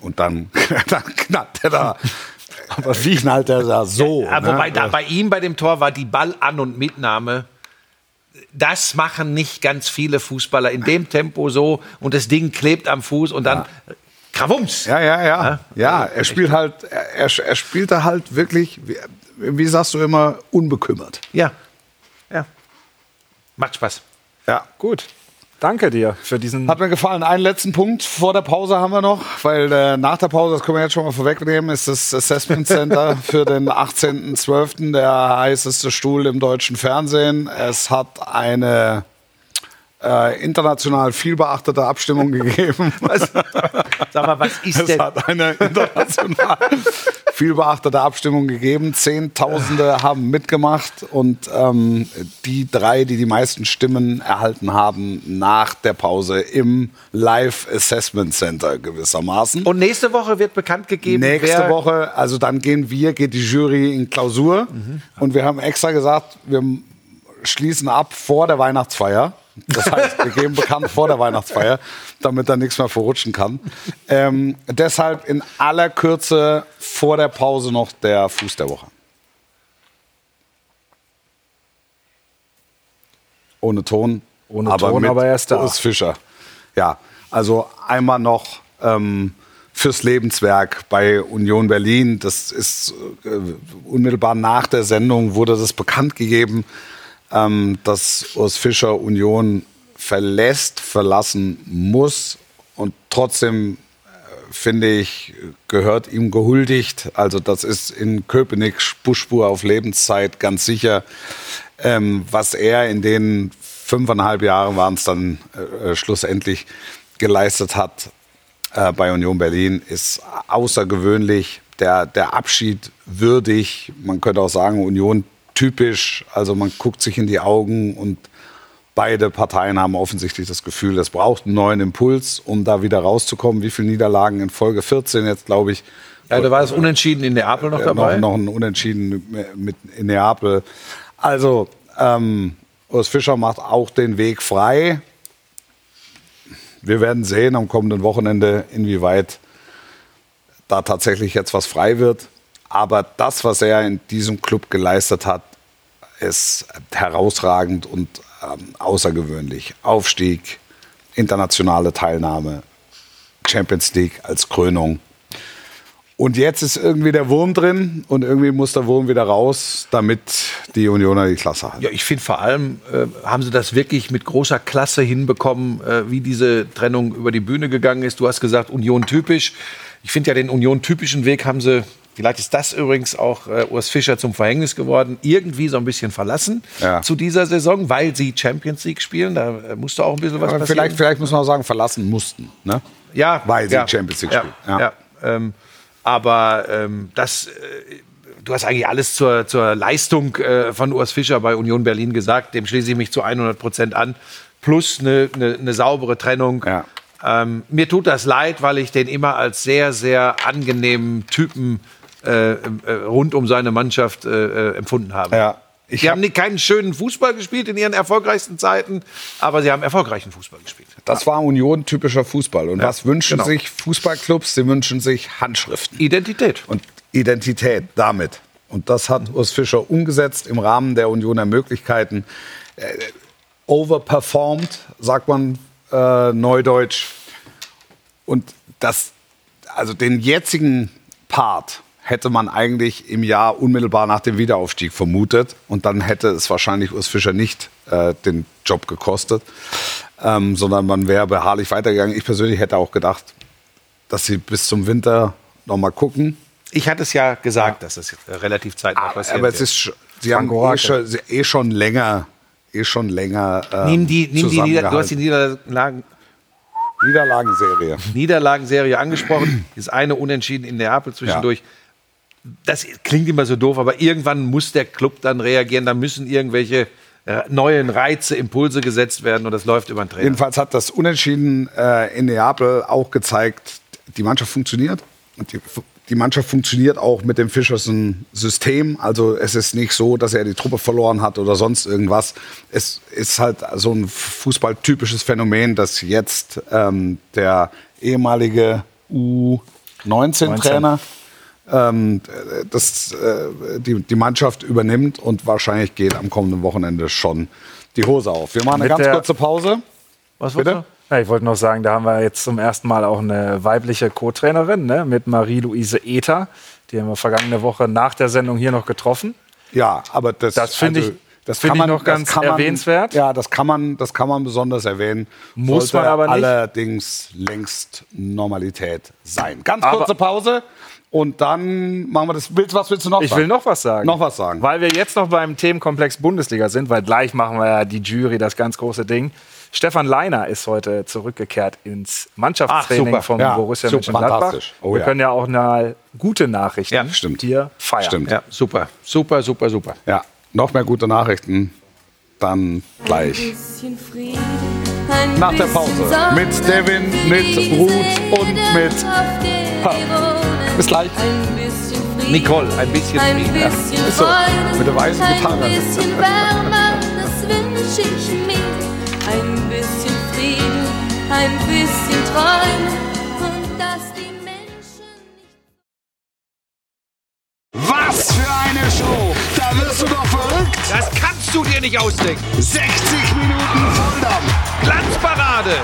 und dann, [laughs] dann knallt er da. [laughs] Aber wie knallt er da so? Ja, ne? wobei da bei ihm bei dem Tor war die Ballan- und Mitnahme. Das machen nicht ganz viele Fußballer in dem Tempo so und das Ding klebt am Fuß und dann Krawums. Ja, ja, ja. Ja? Ja, er spielt halt, er, er, er spielt da halt wirklich, wie, wie sagst du immer, unbekümmert. Ja. ja. Macht Spaß. Ja. Gut. Danke dir für diesen. Hat mir gefallen. Einen letzten Punkt vor der Pause haben wir noch, weil äh, nach der Pause, das können wir jetzt schon mal vorwegnehmen, ist das Assessment Center [laughs] für den 18.12. der heißeste Stuhl im deutschen Fernsehen. Es hat eine äh, international viel beachtete Abstimmung [laughs] gegeben. Sag mal, was ist Es denn? hat eine international viel beachtete Abstimmung gegeben. Zehntausende haben mitgemacht und ähm, die drei, die die meisten Stimmen erhalten haben, nach der Pause im Live Assessment Center gewissermaßen. Und nächste Woche wird bekannt gegeben, Nächste Woche, also dann gehen wir, geht die Jury in Klausur. Und wir haben extra gesagt, wir schließen ab vor der Weihnachtsfeier. Das heißt, wir geben bekannt vor der Weihnachtsfeier, damit da nichts mehr verrutschen kann. Ähm, deshalb in aller Kürze vor der Pause noch der Fuß der Woche. Ohne Ton. Ohne Ton, aber er ist da. Urs Fischer. Ja, also einmal noch ähm, fürs Lebenswerk bei Union Berlin. Das ist äh, unmittelbar nach der Sendung wurde das bekannt gegeben, ähm, dass Urs Fischer Union verlässt, verlassen muss und trotzdem äh, finde ich, gehört ihm gehuldigt. Also das ist in Köpenick Buschspur auf Lebenszeit ganz sicher. Ähm, was er in den fünfeinhalb Jahren waren es dann äh, schlussendlich geleistet hat äh, bei Union Berlin, ist außergewöhnlich. Der, der Abschied würdig. Man könnte auch sagen, Union typisch. Also man guckt sich in die Augen und beide Parteien haben offensichtlich das Gefühl, es braucht einen neuen Impuls, um da wieder rauszukommen. Wie viele Niederlagen in Folge 14 jetzt, glaube ich. Ja, da war das Unentschieden in Neapel noch Äh, dabei. Noch, noch ein Unentschieden mit, mit in Neapel. Also, ähm, Urs Fischer macht auch den Weg frei. Wir werden sehen am kommenden Wochenende, inwieweit da tatsächlich jetzt was frei wird. Aber das, was er in diesem Club geleistet hat, ist herausragend und ähm, außergewöhnlich. Aufstieg, internationale Teilnahme, Champions League als Krönung. Und jetzt ist irgendwie der Wurm drin und irgendwie muss der Wurm wieder raus, damit die Unioner die Klasse halten. Ja, ich finde vor allem, äh, haben sie das wirklich mit großer Klasse hinbekommen, äh, wie diese Trennung über die Bühne gegangen ist. Du hast gesagt, Union typisch. Ich finde ja, den Union typischen Weg haben sie, vielleicht ist das übrigens auch äh, Urs Fischer zum Verhängnis geworden, irgendwie so ein bisschen verlassen Ja. zu dieser Saison, weil sie Champions League spielen. Da äh, musste auch ein bisschen was passieren. vielleicht, vielleicht muss man auch sagen, verlassen mussten. Ne? Ja, Weil sie ja, Champions League spielen. Ja. Ja. ähm, aber ähm, das, äh, du hast eigentlich alles zur, zur Leistung äh, von Urs Fischer bei Union Berlin gesagt. Dem schließe ich mich zu 100 Prozent an. Plus eine, eine, eine saubere Trennung. Ja. Ähm, mir tut das leid, weil ich den immer als sehr, sehr angenehmen Typen äh, äh, rund um seine Mannschaft äh, äh, empfunden habe. Ja. Ich sie hab- haben nicht keinen schönen Fußball gespielt in ihren erfolgreichsten Zeiten, aber sie haben erfolgreichen Fußball gespielt. Das war Union typischer Fußball. Und was wünschen genau. sich Fußballclubs? Sie wünschen sich Handschriften Identität. und Identität damit. Und das hat Urs Fischer umgesetzt im Rahmen der Unioner Möglichkeiten. Äh, overperformed, sagt man äh, neudeutsch. Und das, also den jetzigen Part hätte man eigentlich im Jahr unmittelbar nach dem Wiederaufstieg vermutet. Und dann hätte es wahrscheinlich Urs Fischer nicht äh, den Job gekostet, ähm, sondern man wäre beharrlich weitergegangen. Ich persönlich hätte auch gedacht, dass sie bis zum Winter noch mal gucken. Ich hatte es ja gesagt, dass das äh, relativ zeitnah passiert. Aber es ist, sie haben eh schon, eh schon länger, eh schon länger. Ähm, Nimm die, nimm die Nieder du hast die. Niederlagen, Niederlagenserie. Niederlagenserie angesprochen. Ist eine Unentschieden in Neapel zwischendurch. Das klingt immer so doof, aber irgendwann muss der Club dann reagieren. Da müssen irgendwelche äh, neuen Reize, Impulse gesetzt werden und das läuft über den Trainer. Jedenfalls hat das Unentschieden äh, in Neapel auch gezeigt, die Mannschaft funktioniert. Und die, die Mannschaft funktioniert auch mit dem Fischersen System. Also es ist nicht so, dass er die Truppe verloren hat oder sonst irgendwas. Es ist halt so ein fußballtypisches Phänomen, dass jetzt ähm, der ehemalige U19-Trainer ähm, das, äh, die, die Mannschaft übernimmt und wahrscheinlich geht am kommenden Wochenende schon die Hose auf. Wir machen eine Mit ganz der- kurze Pause. Was Bitte? wolltest Ja, ich wollte noch sagen, da haben wir jetzt zum ersten Mal auch eine weibliche Co-Trainerin ne, mit Marie-Louise Ether. Die haben wir vergangene Woche nach der Sendung hier noch getroffen. Ja, aber das, Das finde ich- das finde kann ich man noch das ganz kann man, erwähnenswert. Ja, das kann man, das kann man besonders erwähnen. Muss man aber nicht. Allerdings längst Normalität sein. Ganz Aber- kurze Pause und dann machen wir das. Willst, was willst du noch Ich sagen? will noch was sagen. Noch was sagen. Weil wir jetzt noch beim Themenkomplex Bundesliga sind, weil gleich machen wir ja die Jury, das ganz große Ding. Stefan Leiner ist heute zurückgekehrt ins Mannschaftstraining Ach, super. vom Ja, Borussia super. Mönchengladbach. Fantastisch. Oh, wir ja. können ja auch eine gute Nachrichten Ja, stimmt. hier feiern. Stimmt. Ja, super, super, super, super. Ja, noch mehr gute Nachrichten. Dann gleich. Nach der Pause. Mit Devin, mit Ruth und mit. Bis gleich. Nicole, ein bisschen Ein Frieden. Bisschen so, Freude, mit der weißen Gitarre. Ein bisschen Wärme, das wünsche ich mir. Ein bisschen Frieden, ein bisschen Träume und dass die Menschen nicht Was für eine Show! Da wirst du doch verrückt! Das kannst du dir nicht ausdenken. 60 Minuten Volldampf! Glanzparade.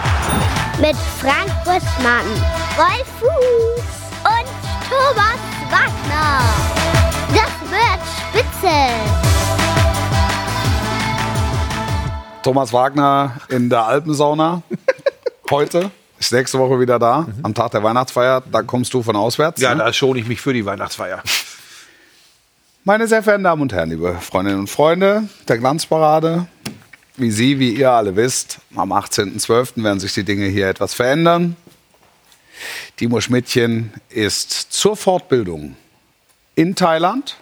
Mit Frank Buschmann, Wolf Fuß Thomas Wagner. Das wird spitze. Thomas Wagner in der Alpensauna. [laughs] Heute. Ist nächste Woche wieder da. Am Tag der Weihnachtsfeier. Da kommst du von auswärts. Ja, ne? da schone ich mich für die Weihnachtsfeier. Meine sehr verehrten Damen und Herren, liebe Freundinnen und Freunde der Glanzparade, wie Sie, wie ihr alle wisst, am 18.12. werden sich die Dinge hier etwas verändern. Timo Schmidtchen ist zur Fortbildung in Thailand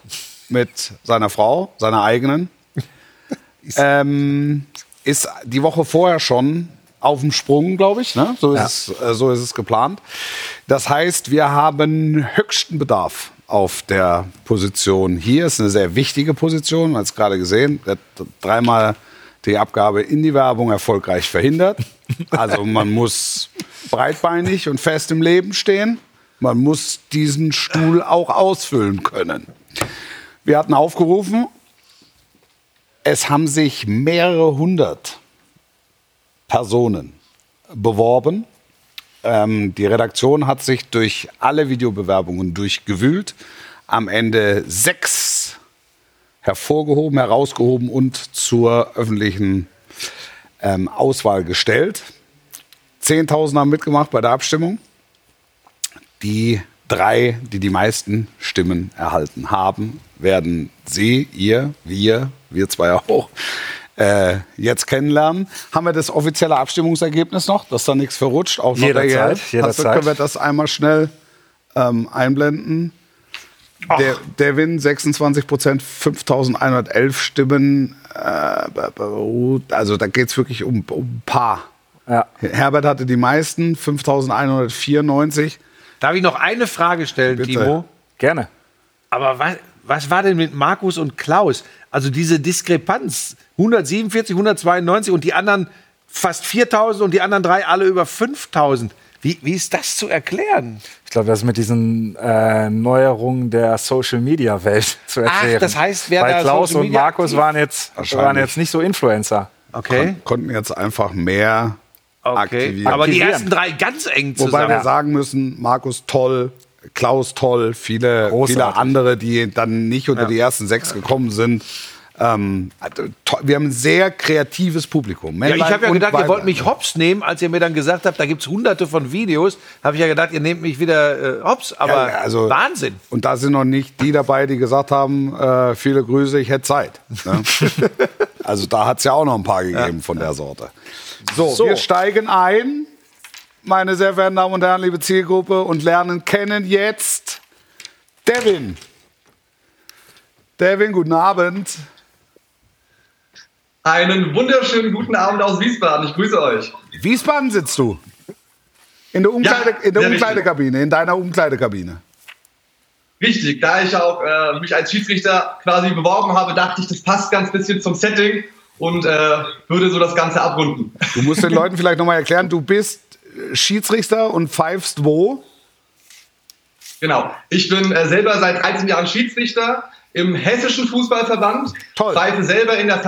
mit seiner Frau, seiner eigenen. [laughs] ähm, ist die Woche vorher schon auf dem Sprung, glaube ich. Ne? So, ist es, äh, so ist es geplant. Das heißt, wir haben höchsten Bedarf auf der Position hier. Ist eine sehr wichtige Position, man hat es gerade gesehen. Dreimal die Abgabe in die Werbung erfolgreich verhindert. Also man muss breitbeinig und fest im Leben stehen. Man muss diesen Stuhl auch ausfüllen können. Wir hatten aufgerufen, es haben sich mehrere hundert Personen beworben. Ähm, die Redaktion hat sich durch alle Videobewerbungen durchgewühlt. Am Ende sechs hervorgehoben, herausgehoben und zur öffentlichen ähm, Auswahl gestellt. 10.000 haben mitgemacht bei der Abstimmung. Die drei, die die meisten Stimmen erhalten haben, werden Sie, ihr, wir, wir zwei auch, äh, jetzt kennenlernen. Haben wir das offizielle Abstimmungsergebnis noch, dass da nichts verrutscht? Auch Jederzeit, jederzeit. können wir das einmal schnell ähm, einblenden? Der, Devin 26 Prozent, 5.111 Stimmen. Äh, Ruth, also da geht es wirklich um, um ein paar. Ja. Herbert hatte die meisten, 5.194. Darf ich noch eine Frage stellen, Bitte. Timo? Gerne. Aber was, was war denn mit Markus und Klaus? Also diese Diskrepanz. 147, 192 und die anderen fast 4000 und die anderen drei alle über 5000. Wie, wie ist das zu erklären? Ich glaube, das ist mit diesen äh, Neuerungen der Social-Media-Welt [laughs] zu Ach, erklären. das heißt, wer Weil da Klaus Social und Media Markus waren jetzt, waren jetzt nicht so Influencer. Okay. Kon konnten jetzt einfach mehr okay. aktivieren. Aber die ersten drei ganz eng Wobei zusammen. wir sagen müssen, Markus toll, Klaus Toll, viele, Großartig. viele andere, die dann nicht unter die ersten sechs gekommen sind. Ähm, also, wir haben ein sehr kreatives Publikum. Ja, ich habe ja gedacht, ihr wollt Weiblein. mich hops nehmen, als ihr mir dann gesagt habt, da gibt's hunderte von Videos. Habe ich ja gedacht, ihr nehmt mich wieder äh, hops. Aber Ja, also- Wahnsinn. Und da sind noch nicht die dabei, die gesagt haben, äh, viele Grüße, ich hätte Zeit. Ne? [laughs] also da hat es ja auch noch ein paar gegeben von der Sorte. So, So. wir steigen ein, meine sehr verehrten Damen und Herren, liebe Zielgruppe, und lernen kennen jetzt Devin. Devin, guten Abend. Einen wunderschönen guten Abend aus Wiesbaden. Ich grüße euch. Wiesbaden sitzt du. In der, Umkleide, Ja, in der richtig. Umkleidekabine, in deiner Umkleidekabine. Richtig, da ich auch äh, mich als Schiedsrichter quasi beworben habe, dachte ich, das passt ganz bisschen zum Setting und äh, würde so das Ganze abrunden. Du musst den Leuten vielleicht nochmal erklären, du bist äh, Schiedsrichter und pfeifst wo? Genau. Ich bin äh, selber seit 13 Jahren Schiedsrichter im Hessischen Fußballverband. Toll. Pfeife selber in der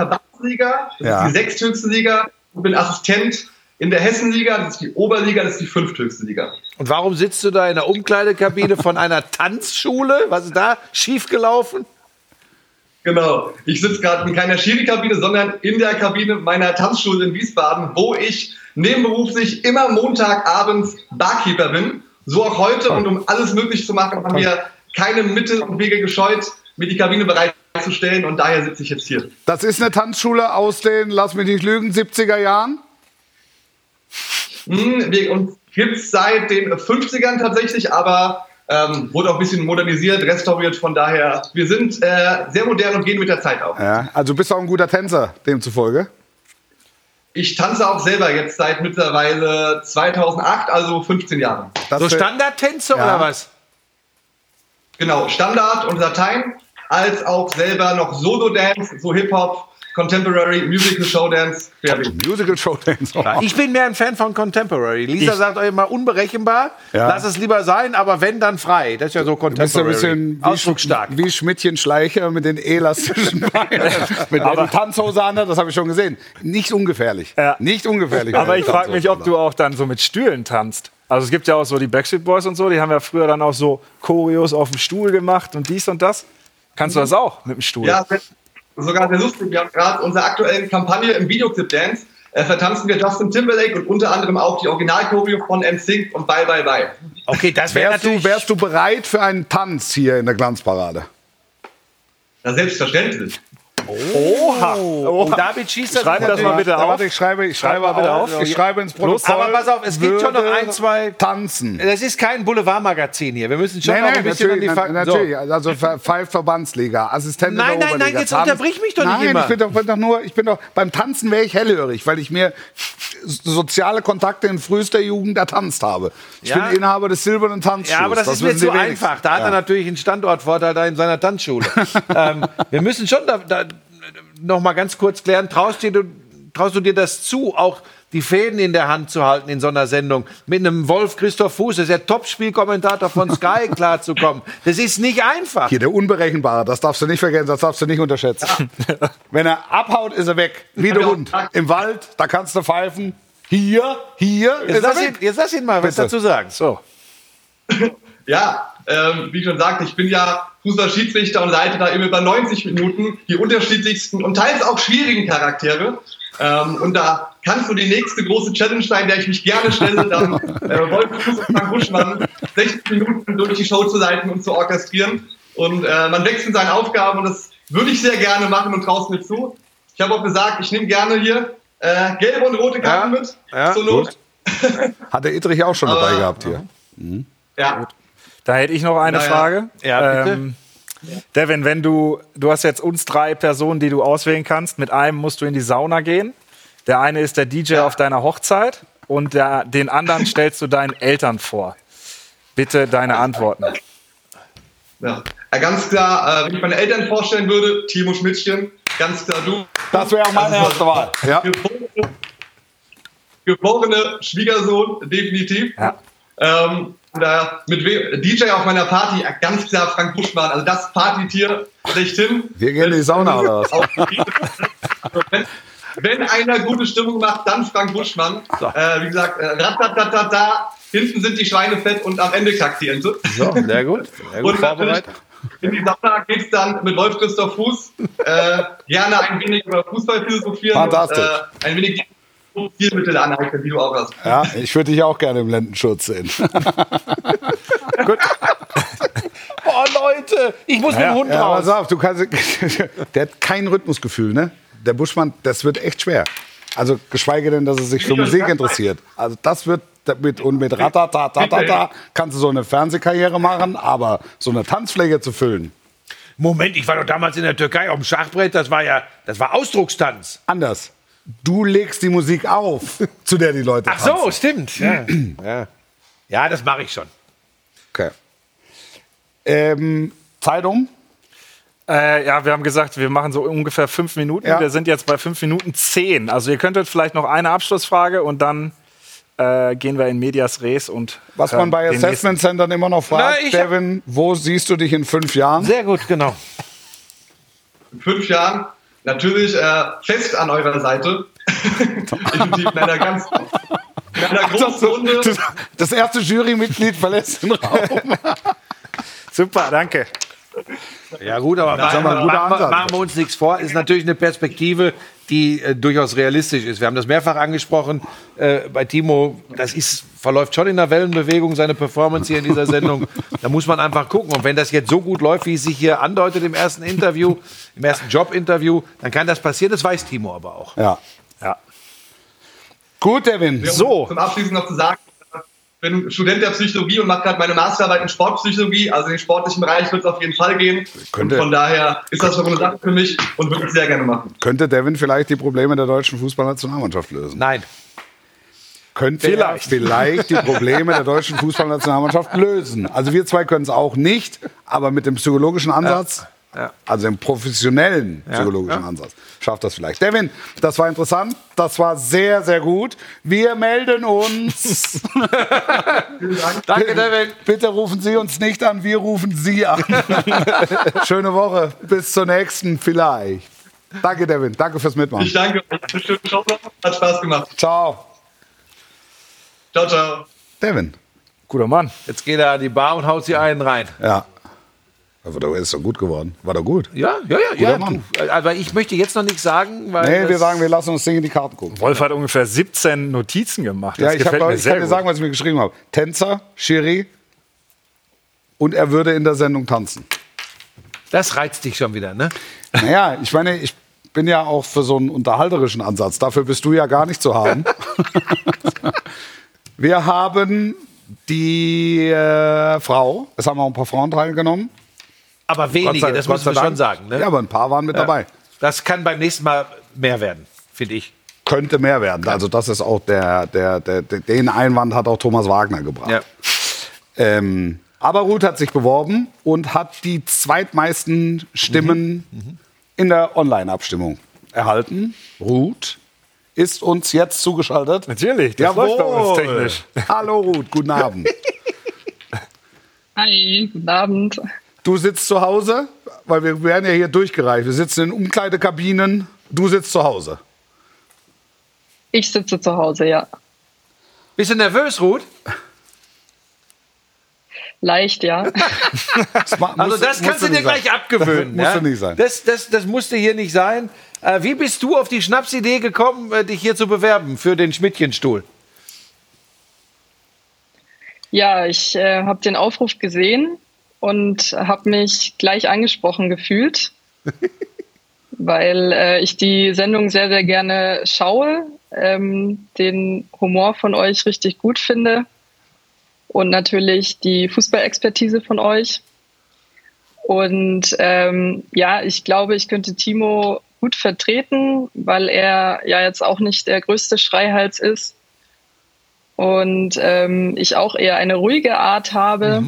Verbandsliga, das Ja. ist die sechsthöchste Liga, und bin Assistent in der Hessenliga, das ist die Oberliga, das ist die fünfthöchste Liga. Und warum sitzt du da in der Umkleidekabine von einer [laughs] Tanzschule? Was ist da schiefgelaufen? Genau. Ich sitze gerade in keiner Schiri-Kabine, sondern in der Kabine meiner Tanzschule in Wiesbaden, wo ich nebenberuflich immer Montagabends Barkeeper bin. So auch heute. Und um alles möglich zu machen, haben wir keine Mittel und Wege gescheut, mir die Kabine bereitzustellen. Und daher sitze ich jetzt hier. Das ist eine Tanzschule aus den, lass mich nicht lügen, 70er Jahren. Hm, wir, uns gibt es seit den 50ern tatsächlich, aber ähm, wurde auch ein bisschen modernisiert, restauriert. Von daher, wir sind äh, sehr modern und gehen mit der Zeit auf. Ja, also bist du auch ein guter Tänzer, demzufolge. Ich tanze auch selber jetzt seit mittlerweile 2008, also 15 Jahren. Das So Standardtänze Ja. oder was? Genau, Standard und Latein, als auch selber noch Solo-Dance, so Hip-Hop, Contemporary, Musical Showdance, querbeet. Musical Show Dance. Ich bin mehr ein Fan von Contemporary. Lisa Ich- sagt euch immer unberechenbar. Ja. Lass es lieber sein, aber wenn, dann frei. Das ist ja so Du bist ja ein Contemporary. bisschen wie, Ausdrucksstark. wie Schmidtchen Schleicher mit den elastischen [laughs] Beinen. mit der die Tanzhose an, das habe ich schon gesehen. Nicht ungefährlich. Ja. Nicht ungefährlich. Aber ich frage mich, ob du auch dann so mit Stühlen tanzt. Also es gibt ja auch so die Backstreet Boys und so, die haben ja früher dann auch so Choreos auf dem Stuhl gemacht und dies und das. Kannst du das auch mit dem Stuhl? Ja, sogar sehr lustig. Wir haben gerade unsere aktuelle Kampagne im Videoclip Dance. Äh, vertanzen wir Justin Timberlake und unter anderem auch die Original-Choreo von NSYNC und Bye Bye Bye. Okay, das wäre Wärst du, wärst du bereit für einen Tanz hier in der Glanzparade? Ja, selbstverständlich. Oha! Und damit schießt er Schreib das mal bitte auf. warte, ich schreibe, ich schreibe mal bitte auf. auf. Ich schreibe ins Protokoll. Aber pass auf, es gibt schon noch ein, zwei- Tanzen. Das ist kein Boulevardmagazin hier. Wir müssen schon Nein, noch ein nein, bisschen natürlich, an die Fakten... na- natürlich. Also Ver- Pfeif Verbandsliga, Assistent Nein, nein, nein, jetzt unterbrich mich doch nicht nein, immer. ich bin doch, bin doch nur, ich bin doch, beim Tanzen wäre ich hellhörig, weil ich mir soziale Kontakte in frühester Jugend ertanzt habe. Ich Ja. bin Inhaber des silbernen Tanzschuhs. Ja, aber das, ist mir zu die wenigsten. einfach. Da hat er natürlich einen Standortvorteil da in seiner Tanzschule. [laughs] ähm, wir müssen schon da, da noch mal ganz kurz klären, traust, dir, du, traust du dir das zu, auch die Fäden in der Hand zu halten in so einer Sendung, mit einem Wolf Christoph Fuß, das ist der Top-Spielkommentator von Sky, [laughs] klarzukommen. Das ist nicht einfach. Hier, der Unberechenbare, das darfst du nicht vergessen, das darfst du nicht unterschätzen. [laughs] Wenn er abhaut, ist er weg. Wie der Ja. Hund. Im Wald, da kannst du pfeifen. Hier, hier, Jetzt ist er lass, ihn, weg. jetzt lass ihn mal was Bitte. dazu sagen. So. [laughs] Ja, ähm, wie schon sagte, ich bin ja Fußball-Schiedsrichter und leite da immer über 90 Minuten die unterschiedlichsten und teils auch schwierigen Charaktere. Ähm, und da kannst du die nächste große Challenge sein, der ich mich gerne stelle, dann äh, Wolf Fuß und Frank Buschmann 60 Minuten durch die Show zu leiten und zu orchestrieren. Und äh, man wächst in seinen Aufgaben und das würde ich sehr gerne machen und traust mir zu. Ich habe auch gesagt, ich nehme gerne hier äh, gelbe und rote Karten Ja, mit ja, zur Not. Hat der Ittrich auch schon dabei gehabt hier. Ja. Da hätte ich noch eine. Frage. Ja, bitte. Ähm, Devin, wenn du, du hast jetzt uns drei Personen, die du auswählen kannst. Mit einem musst du in die Sauna gehen. Der eine ist der DJ auf deiner Hochzeit und der, den anderen [laughs] stellst du deinen Eltern vor. Bitte deine Antworten. Ja. ja, ganz klar, äh, wenn ich meine Eltern vorstellen würde, Timo Schmidtchen, ganz klar du. Das wäre auch meine ist erste Wahl. Ja. Geborene, geborene Schwiegersohn, definitiv. Ja. Ähm, da mit wem, DJ auf meiner Party, ganz klar Frank Buschmann, also das Partytier schlechthin. Wir gehen in die Sauna oder was? Wenn, einer gute Stimmung macht, dann Frank Buschmann. Äh, wie gesagt, äh, ratatatata, hinten sind die Schweine fett und am Ende kackt die Ente. So, sehr gut. Sehr gut Und natürlich in die Sauna geht es dann mit Wolf Christoph Fuß äh, gerne ein wenig über Fußball philosophieren Fantastisch. und äh, ein wenig die Zielmittel aneignen, wie du auch hast. Ja, ich würde dich auch gerne im Lendenschutz sehen. [laughs] Oh, Leute, ich muss mit dem Hund Ja, raus. pass auf, du kannst, [laughs] der hat kein Rhythmusgefühl, ne? Der Buschmann, das wird echt schwer. Also geschweige denn, dass er sich für Musik interessiert. Also das wird mit und mit Ratatatatata kannst du so eine Fernsehkarriere machen, aber so eine Tanzfläche zu füllen, Moment, ich war doch damals in der Türkei auf dem Schachbrett, das war ja, das war Ausdruckstanz. anders. Du legst die Musik auf, [laughs] zu der die Leute Ach so, tanzen. stimmt. Ja, [clears throat] ja. ja das mache ich schon. Okay. Ähm, Zeit um? Äh, ja, wir haben gesagt, wir machen so ungefähr fünf Minuten. Ja. Wir sind jetzt bei fünf Minuten zehn. Also ihr könntet vielleicht noch eine Abschlussfrage und dann äh, gehen wir in Medias Res und Was man bei. Assessment Centern immer noch fragt, Na, Devin, wo siehst du dich in fünf Jahren? Sehr gut, genau. In fünf Jahren natürlich äh, fest an eurer Seite. Definitiv in einer ganz in einer großen Runde. Das, das erste Jurymitglied verlässt den Raum. [laughs] Super, danke. Ja gut, aber ist aber ein machen, guter machen, wir- machen wir uns nichts vor. Ist natürlich eine Perspektive, die äh, durchaus realistisch ist. Wir haben das mehrfach angesprochen äh, bei Timo. Das ist, verläuft schon in der Wellenbewegung, seine Performance hier in dieser Sendung. Da muss man einfach gucken. Und wenn das jetzt so gut läuft, wie es sich hier andeutet im ersten Interview, im ersten Jobinterview, dann kann das passieren. Das weiß Timo aber auch. Ja. Ja. Gut, Devin. So. Zum Abschließen noch zu sagen, bin Student der Psychologie und mache gerade meine Masterarbeit in Sportpsychologie. Also in den sportlichen Bereich wird es auf jeden Fall gehen. Könnte. Und von daher ist das schon eine Sache für mich und würde ich sehr gerne machen. Könnte Devin vielleicht die Probleme der deutschen Fußballnationalmannschaft lösen? Nein. Könnte vielleicht. er vielleicht die Probleme der deutschen [laughs] Fußballnationalmannschaft lösen. Also wir zwei können es auch nicht, aber mit dem psychologischen Ansatz, Ja. Also dem professionellen psychologischen ja. Ansatz, schafft das vielleicht. Devin, das war interessant, das war sehr, sehr gut. Wir melden uns. [laughs] Danke, Devin. Bitte rufen Sie uns nicht an, wir rufen Sie an. [laughs] Schöne Woche, bis zur nächsten vielleicht. Danke, Devin, danke fürs Mitmachen. Ich danke euch. Hat Spaß gemacht. Ciao. Ciao, ciao. Devin. Guter Mann. Jetzt geht er an die Bar und haut sie einen rein. Ja. Aber der ist doch gut geworden. War doch gut. Ja, ja, ja. ja Mann. du, aber ich möchte jetzt noch nichts sagen, weil. Nee, wir sagen, wir lassen uns Ding in die Karten gucken. Wolf hat ungefähr 17 Notizen gemacht. Das Ja, ich, hab, gefällt mir ich sehr kann dir sagen, was ich mir geschrieben habe. Tänzer, Schiri und er würde in der Sendung tanzen. Das reizt dich schon wieder, ne? Naja, ich meine, ich bin ja auch für so einen unterhalterischen Ansatz. Dafür bist du ja gar nicht zu haben. [laughs] wir haben die äh, Frau, es haben auch ein paar Frauen teilgenommen. Aber wenige, sei- das sei wir schon sagen. Ne? Ja, aber ein paar waren mit dabei. Das kann beim nächsten Mal mehr werden, finde ich. Könnte mehr werden. Also das ist auch der, der, der, der den Einwand hat auch Thomas Wagner gebracht. Ja. Ähm, aber Ruth hat sich beworben und hat die zweitmeisten Stimmen in der Online-Abstimmung erhalten. Ruth ist uns jetzt zugeschaltet. Natürlich, das läuft bei uns technisch. Hallo Ruth, guten Abend. [laughs] Hi, guten Abend. Du sitzt zu Hause, weil wir werden ja hier durchgereicht. Wir sitzen in Umkleidekabinen. Du sitzt zu Hause. Ich sitze zu Hause, ja. Bist du nervös, Ruth? Leicht, ja. [laughs] Das Also das kannst du dir gleich sein. abgewöhnen. [laughs] Das ja? musste nicht sein. Das, das, das musste hier nicht sein. Äh, wie bist du auf die Schnapsidee gekommen, äh, dich hier zu bewerben für den Schmidtchenstuhl? Ja, ich äh, habe den Aufruf gesehen und habe mich gleich angesprochen gefühlt, [laughs] weil äh, ich die Sendung sehr, sehr gerne schaue, ähm, den Humor von euch richtig gut finde und natürlich die Fußballexpertise von euch. Und ähm, ja, ich glaube, ich könnte Timo gut vertreten, weil er ja jetzt auch nicht der größte Schreihals ist und ähm, ich auch eher eine ruhige Art habe.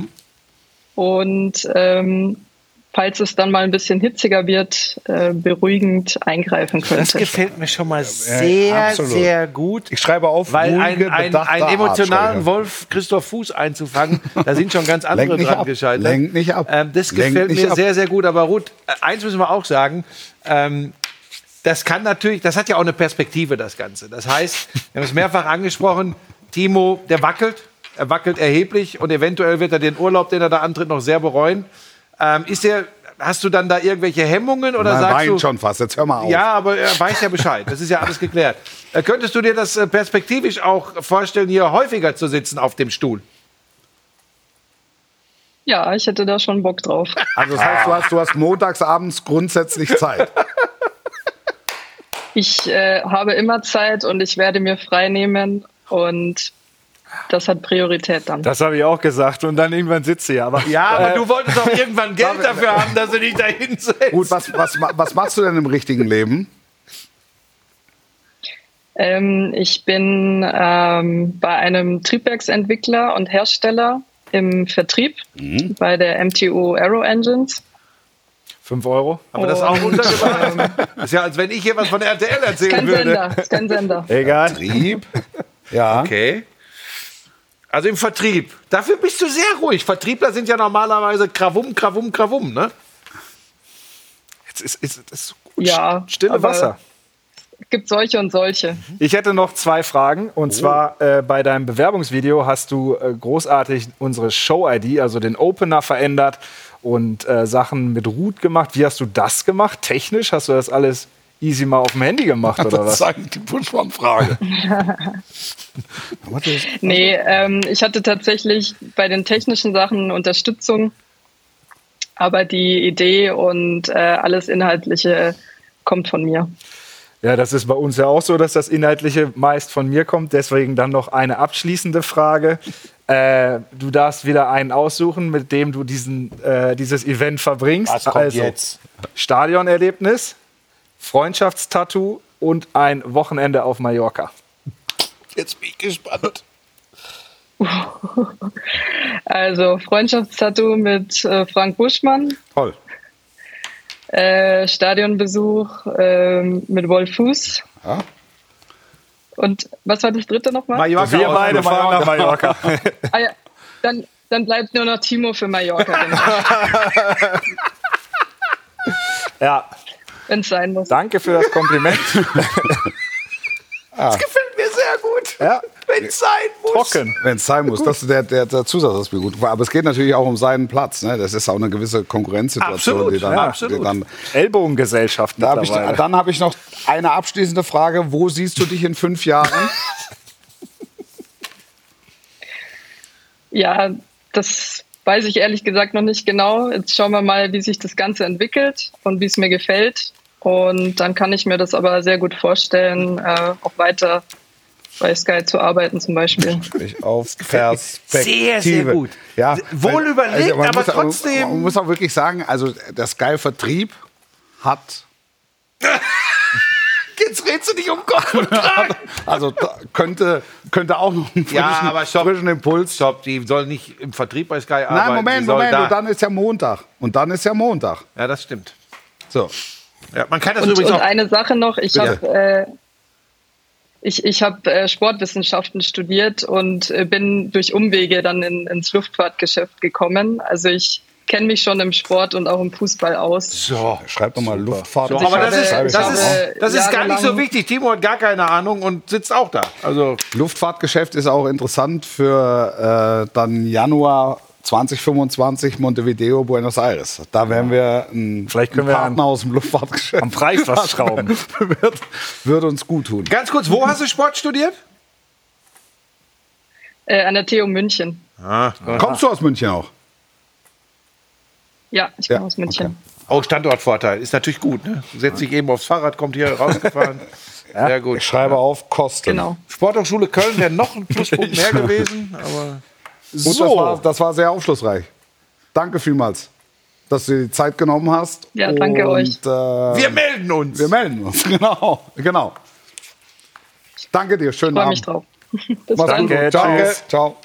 Und ähm, falls es dann mal ein bisschen hitziger wird, äh, beruhigend eingreifen Das könnte. gefällt mir schon mal sehr, absolut. sehr gut. Ich schreibe auf, Weil ruhige, ein, ein, einen emotionalen. Wolf Christoph Fuß einzufangen, da sind schon ganz andere Lenk nicht dran ab. gescheitert. Lenk nicht ab. Ähm, das Lenk gefällt nicht mir ab. sehr, sehr gut. Aber Ruth, äh, eins müssen wir auch sagen, ähm, das kann natürlich, das hat ja auch eine Perspektive, das Ganze. Das heißt, wir haben es mehrfach angesprochen, Timo, der wackelt. Er wackelt erheblich und eventuell wird er den Urlaub, den er da antritt, noch sehr bereuen. Ähm, ist der, hast du dann da irgendwelche Hemmungen oder Man sagst weint du? schon fast. Jetzt hör mal auf. Ja, aber er weiß ja Bescheid. Das ist ja alles geklärt. Äh, könntest du dir das äh, perspektivisch auch vorstellen, hier häufiger zu sitzen auf dem Stuhl? Ja, ich hätte da schon Bock drauf. Also das heißt, du hast, du hast montags abends grundsätzlich Zeit. Ich äh, habe immer Zeit und ich werde mir frei nehmen und das hat Priorität dann. Das habe ich auch gesagt und dann irgendwann sitze ich. Aber Ja, aber äh, du wolltest auch irgendwann [laughs] Geld dafür haben, dass du dich da hinsetzt. Gut, was, was, was machst du denn im richtigen Leben? Ähm, ich bin ähm, bei einem Triebwerksentwickler und Hersteller im Vertrieb bei der MTU Aero Engines. 5 Euro. Aber das auch untergebracht. Das [laughs] ist ja, als wenn ich hier was von RTL erzählen Kein würde. Sender, ist kein Sender. Egal. Trieb? Ja. Okay. Also im Vertrieb. Dafür bist du sehr ruhig. Vertriebler sind ja normalerweise Krawum, Krawum, Krawum, ne? Jetzt ist, ist, ist so gut. Ja, Stille Wasser. Es gibt solche und solche. Ich hätte noch zwei Fragen. Und zwar äh, bei deinem Bewerbungsvideo hast du äh, großartig unsere Show-ID, also den Opener, verändert und äh, Sachen mit Root gemacht. Wie hast du das gemacht? Technisch? Hast du das alles easy mal auf dem Handy gemacht oder Das was? ist eigentlich die Buschmann-Frage. [laughs] Nee, ähm, ich hatte tatsächlich bei den technischen Sachen Unterstützung, aber die Idee und äh, alles Inhaltliche kommt von mir. Ja, das ist bei uns ja auch so, dass das Inhaltliche meist von mir kommt. Deswegen dann noch eine abschließende Frage. Äh, du darfst wieder einen aussuchen, mit dem du diesen, äh, dieses Event verbringst. Was kommt also jetzt? Stadionerlebnis, Freundschaftstattoo und ein Wochenende auf Mallorca. Jetzt bin ich gespannt. [laughs] Also Freundschaftstattoo mit äh, Frank Buschmann, Toll. äh, Stadionbesuch ähm, mit Wolf Fuß. Ja. Und was war das dritte nochmal? Mallorca Wir aus- beide fahren nach Mallorca. Ah, ja. dann, dann bleibt nur noch Timo für Mallorca, [laughs] ja, wenn es sein muss. danke für das Kompliment. [laughs] Das gefällt mir sehr gut. Ja, Wenn es sein muss. trocken. Wenn es sein muss. Das ist der, der, der Zusatz, das mir gut war. Aber es geht natürlich auch um seinen Platz. Ne? Das ist auch eine gewisse Konkurrenzsituation, Absolut, die dann, ja, die absolut. dann Ellbogengesellschaft Da hab ich, dann habe ich noch eine abschließende Frage. Wo siehst du dich in fünf Jahren? Ja, das weiß ich ehrlich gesagt noch nicht genau. Jetzt schauen wir mal, wie sich das Ganze entwickelt und wie es mir gefällt. Und dann kann ich mir das aber sehr gut vorstellen, äh, auch weiter bei Sky zu arbeiten zum Beispiel. Ich auf Perspektive. [laughs] Sehr, sehr gut. Ja, Wohl überlegt, man aber muss, auch- trotzdem- Man muss auch wirklich sagen, also der Sky-Vertrieb hat [laughs] Jetzt redst du nicht um Kopf und Kragen. [laughs] Also könnte, könnte auch noch einen frischen, Ja, aber stopp. frischen Impuls. Stopp, die soll nicht im Vertrieb bei Sky arbeiten. Nein, Moment, Moment. Da. Und dann ist ja Montag. Und dann ist ja Montag. ja, das stimmt. So. Ja, man kann das Und, übrigens und auch. eine Sache noch, ich habe äh, ich, ich hab, äh, Sportwissenschaften studiert und äh, bin durch Umwege dann in, ins Luftfahrtgeschäft gekommen. Also ich kenne mich schon im Sport und auch im Fußball aus. So. Schreibt doch mal Luftfahrt. So, aber das ist, das, ist, das ist gar nicht so wichtig. Timo hat gar keine Ahnung und sitzt auch da. Also, Luftfahrtgeschäft ist auch interessant für äh, dann Januar 2025 Montevideo, Buenos Aires. Da werden wir ein, Vielleicht können ein wir Partner aus dem Luftfahrtgeschäft am Preis was schrauben. [laughs] wird, wird uns gut tun. ganz kurz, wo hast du Sport studiert? Äh, an der TU München. Kommst du aus München auch? Ja, ich Ja, komme aus München. Oh, Standortvorteil. Ist natürlich gut. Ne? Setzt sich eben aufs Fahrrad, kommt hier rausgefahren. [laughs] Sehr gut. Ich schreibe auf Kosten. Genau. Sporthochschule Köln wäre noch ein [laughs] Pluspunkt mehr [laughs] gewesen. Aber Gut, das, war, das war sehr aufschlussreich. Danke vielmals, dass du dir die Zeit genommen hast. Ja, danke Und, euch. Äh, wir melden uns. wir melden uns. Genau, genau. Danke dir, schönen Freue Abend. mich drauf. Bis Mach's dann. gut. Danke, Ciao. tschüss. Ciao.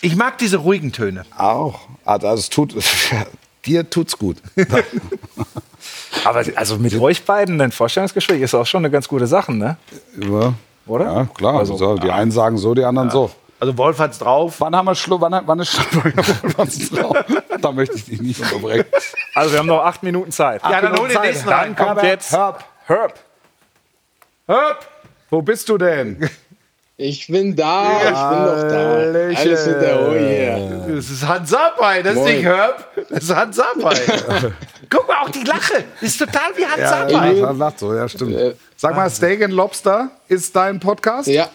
Ich mag diese ruhigen Töne. Auch. Also es tut, [laughs] dir tut's gut. [laughs] Aber also mit euch beiden ein Vorstellungsgespräch ist auch schon eine ganz gute Sache, ne? Ja, Oder? ja klar. Also, so, die einen sagen so, die anderen so. Also Wolf hat's drauf. Wann haben wir Schluss? Wann, wann ist Schluss? [laughs] da möchte ich dich nicht unterbrechen. Also wir haben noch acht Minuten Zeit. Ja, dann hol den nächsten rein. Dann kommt Herbert, jetzt Herb, Herb. Hop. wo bist du denn? Ich bin da, ich bin doch da. Alles in der Oh yeah. Das ist Hans Sapai, das ist Moin. nicht Herb, das ist Hans Sapai. [laughs] Guck mal, auch die Lache, ist total wie Hans Ja, Sapai. ja, lacht so, ja, stimmt. Sag mal, Steak and Lobster ist dein Podcast? Ja.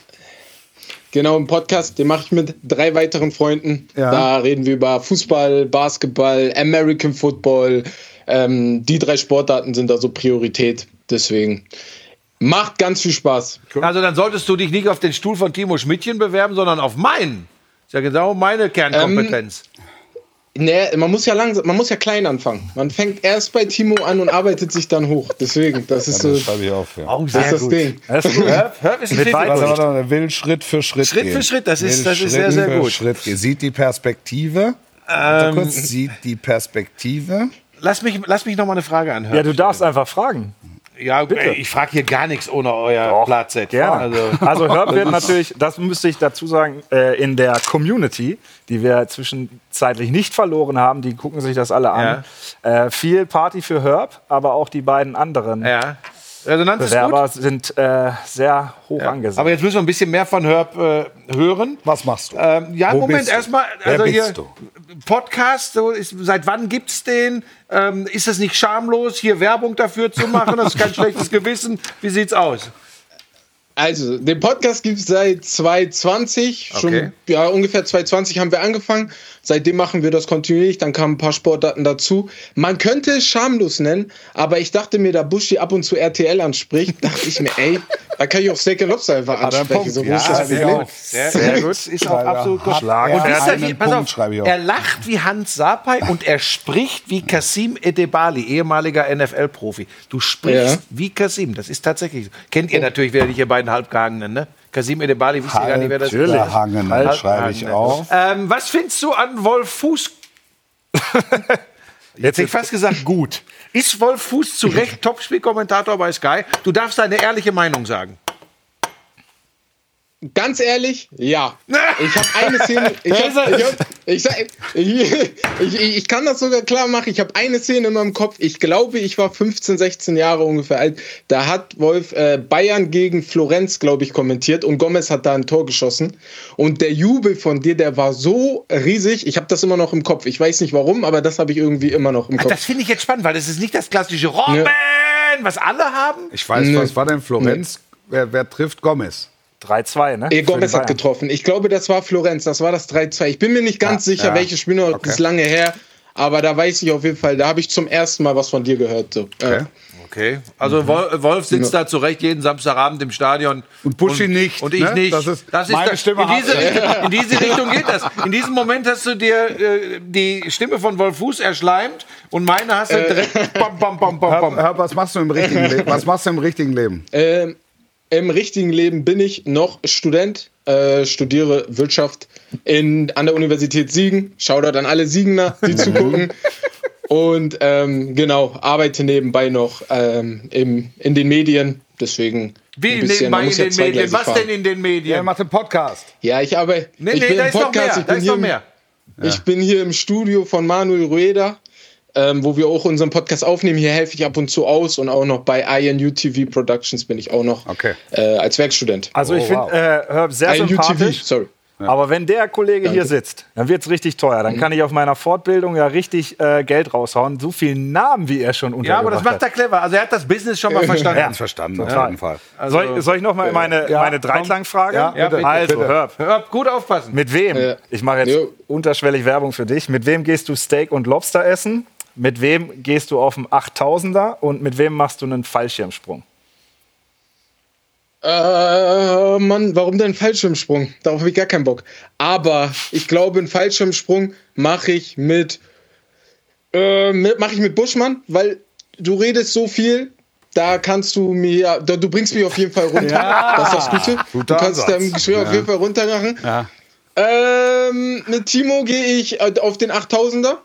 Genau, einen Podcast, den mache ich mit drei weiteren Freunden. Ja. Da reden wir über Fußball, Basketball, American Football. Ähm, die drei Sportarten sind da so Priorität. Deswegen macht ganz viel Spaß. Also dann solltest du dich nicht auf den Stuhl von Timo Schmidtchen bewerben, sondern auf meinen. Ist ja genau meine Kernkompetenz. Nee, man muss ja langsam, man muss ja klein anfangen. Man fängt erst bei Timo an und arbeitet sich dann hoch. Deswegen, das ist so, Das schreibe ich auf. Ja. oh, das, ist das Ding. Das ist gut. Herb, Herb ist Mit er will Schritt für Schritt Schritt gehen. für Schritt, das ist- Will das ist Schritt sehr, sehr gut. Schritt gehen. Sieht die Perspektive. Kurz, sieht die Perspektive. Lass mich, lass mich noch mal eine Frage anhören. Ja, du darfst einfach fragen. Ja, ey, ich frage hier gar nichts ohne euer Platz. Gerne. Also, [laughs] Also, Herb wird natürlich, das müsste ich dazu sagen, äh, in der Community, die wir zwischenzeitlich nicht verloren haben, die gucken sich das alle an. Äh, viel Party für Herb, aber auch die beiden anderen ja. Resonanz ist Bewerber gut. sind äh, sehr hoch angesehen. Aber jetzt müssen wir ein bisschen mehr von Herb äh, hören. Was machst du? Ähm, ja, Wo Moment, bist du? erstmal. Also hier, du? Podcast, so ist, seit wann gibt's den? Ähm, ist es nicht schamlos, hier Werbung dafür zu machen? Das ist kein [laughs] schlechtes Gewissen. Wie sieht's aus? Also, den Podcast gibt es seit 2020. Okay. Schon ja, ungefähr 2020 haben wir angefangen. Seitdem machen wir das kontinuierlich. Dann kamen ein paar Sportarten dazu. Man könnte es schamlos nennen, aber ich dachte mir, da Buschi ab und zu RTL anspricht, dachte ich mir, ey, da kann ich auch Steak and Lobster einfach er ansprechen. Punkt. So Ja, ist das sehr gut. Sehr, sehr gut. Ist auch er absolut gut. Und er ihr, einen wie- pass auf, schreibe ich auf. er lacht wie Hans Sapai und er spricht wie Kasim Edebali, ehemaliger NFL-Profi. Du sprichst Ja. wie Kasim, das ist tatsächlich so. Kennt ihr natürlich wieder nicht, ihr beiden Halbgehangenen, ne? Kasim Edebali, wisst ihr gar nicht, wer das ist? Halbgehangen, Halb- schreibe ich auf. Ähm, was findest du an Wolf Fuß? [laughs] Jetzt hätte ich fast gesagt, gut. Ist Wolf Fuß zu Recht [laughs] Topspielkommentator bei Sky? Du darfst deine ehrliche Meinung sagen. Ganz ehrlich, ja. [laughs] Ich habe eine Szene. Ich, hab, ich, hab, ich, ich, ich, ich kann das sogar klar machen. Ich habe eine Szene in meinem Kopf. Ich glaube, ich war 15, 16 Jahre ungefähr alt. Da hat Wolf äh, Bayern gegen Florenz, glaube ich, kommentiert und Gomez hat da ein Tor geschossen. Und der Jubel von dir, der war so riesig. Ich habe das immer noch im Kopf. Ich weiß nicht warum, aber das habe ich irgendwie immer noch im Ach, Kopf. das finde ich jetzt spannend, weil das ist nicht das klassische Robben, was alle haben. Ich weiß, Nee. was war denn Florenz? Wer, wer trifft Gomez? 3-2, ne? Für Gomez hat getroffen. Ich glaube, das war Florenz. Das war das 3-2. Ich bin mir nicht ganz sicher, ja. welches Spiel noch. Okay. Das ist lange her. Aber da weiß ich auf jeden Fall, da habe ich zum ersten Mal was von dir gehört. So. Ja. Okay, also Wol- Wolf sitzt da zurecht jeden Samstagabend im Stadion. Und Buschi nicht, Und ich ne? nicht. Das ist- meine das- Stimme in, diese, Richtung, [laughs] in diese Richtung geht das. In diesem Moment hast du dir äh, die Stimme von Wolf Fuß erschleimt und meine hast du Äh. direkt bam, bam, bam, bam, bam. hör, was machst du im richtigen Leben? Was machst du im richtigen Leben? Ähm, Im richtigen Leben bin ich noch Student, äh, studiere Wirtschaft in, an der Universität Siegen. Shoutout an alle Siegener, die [laughs] zugucken. Und ähm, genau, arbeite nebenbei noch ähm, im, in den Medien. Deswegen. Wie ein bisschen, nebenbei man in muss ja den Medien? Was fahren. denn in den Ja, Medien? er macht einen Podcast. Ja, ich arbeite. nee, ich nee, bin da im ist noch Podcast, mehr. ich Da ist noch im- mehr. Ich bin hier im Studio von Manuel Rueda, ähm, wo wir auch unseren Podcast aufnehmen. Hier helfe ich ab und zu aus und auch noch bei INU TV Productions bin ich auch noch Okay. äh, als Werkstudent. Also ich Oh, finde wow. äh, Herb sehr INU sympathisch. sorry. Aber wenn der Kollege hier sitzt, dann wird es richtig teuer. Mhm. Dann kann ich auf meiner Fortbildung ja richtig äh, Geld raushauen. So viele Namen, wie er schon Ja, untergebracht aber das macht hat. er clever. Also er hat das Business schon mal [laughs] verstanden. Ganz verstanden, auf Total. jeden Fall. soll, soll ich noch mal meine, Ja, meine. Dreiklangfrage? Ja, Ja, bitte, also, bitte. Herb, Hör auf, gut aufpassen. mit wem? Ja. Ich mache jetzt Jo. unterschwellig Werbung für dich. Mit wem gehst du Steak und Lobster essen? Mit wem gehst du auf den 8000er? Und mit wem machst du einen Fallschirmsprung? Äh, Mann, warum denn Fallschirmsprung? Darauf habe ich gar keinen Bock. Aber ich glaube, einen Fallschirmsprung mache ich mit, äh, mache ich mit Buschmann, weil du redest so viel. Da kannst du mir, da, du bringst mich auf jeden Fall runter. Das ist das Gute. Guter du kannst Ansatz. dein Gespräch auf jeden Fall runter machen. Ja. Ähm, mit Timo gehe ich äh, auf den 8000er.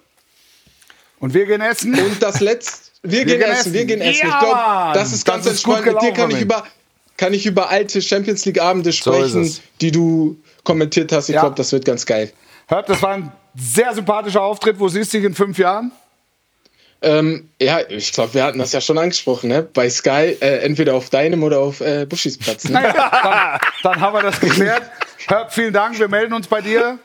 Und wir gehen essen. Und das letzte, wir, gehen gehen essen, wir gehen essen. Ja, ich glaube, das ist ganz Das ist gut entspannt. Mit dir kann ich, über, kann ich über alte Champions League Abende So sprechen, es. die du kommentiert hast. Ich Ja. glaube, das wird ganz geil. Hört, das war ein sehr sympathischer Auftritt. Wo siehst du dich in fünf Jahren? Ähm, ja, ich glaube, wir hatten das ja schon angesprochen, ne? Bei Sky, äh, entweder auf deinem oder auf äh, Buschis Platz. Ne? Naja, [laughs] dann, dann haben wir das geklärt. Herb, vielen Dank, wir melden uns bei dir.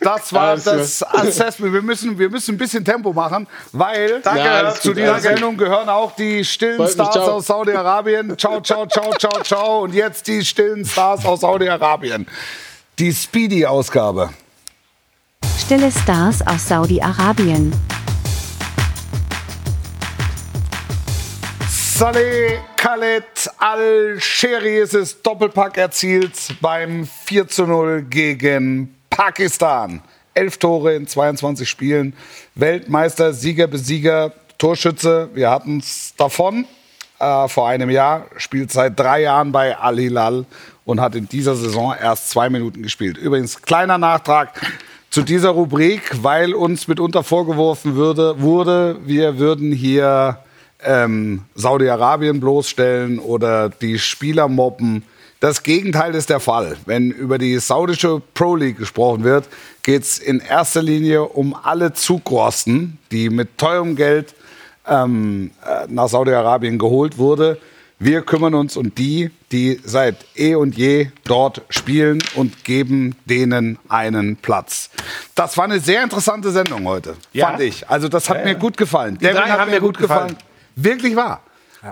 Das war Alles das Assessment. Wir müssen, wir müssen ein bisschen Tempo machen, weil Ja, alles zu dieser. Sendung gehören auch die stillen Freut mich, Stars ciao. aus Saudi-Arabien. Ciao, ciao, ciao, ciao, ciao. Und jetzt die stillen Stars aus Saudi-Arabien. Die Speedy-Ausgabe. Stille Stars aus Saudi-Arabien. Saleh Khaled Al-Sheri ist es Doppelpack erzielt beim 4 zu 0 gegen Pakistan. Elf Tore in 22 Spielen. Weltmeister, Sieger, Besieger, Torschütze. Wir hatten es davon äh, vor einem Jahr. Spielt seit drei Jahren bei Al-Hilal und hat in dieser Saison erst zwei Minuten gespielt. Übrigens, kleiner Nachtrag zu dieser Rubrik, weil uns mitunter vorgeworfen würde, wurde, wir würden hier ähm, Saudi-Arabien bloßstellen oder die Spieler mobben. Das Gegenteil ist der Fall. Wenn über die saudische Pro League gesprochen wird, geht es in erster Linie um alle Zugrosten, die mit teurem Geld ähm, äh, nach Saudi-Arabien geholt wurde. Wir kümmern uns um die, die seit eh und je dort spielen und geben denen einen Platz. Das war eine sehr interessante Sendung heute, Ja. fand ich. Also das hat mir gut gefallen. Die drei haben mir gut gefallen. Wirklich wahr.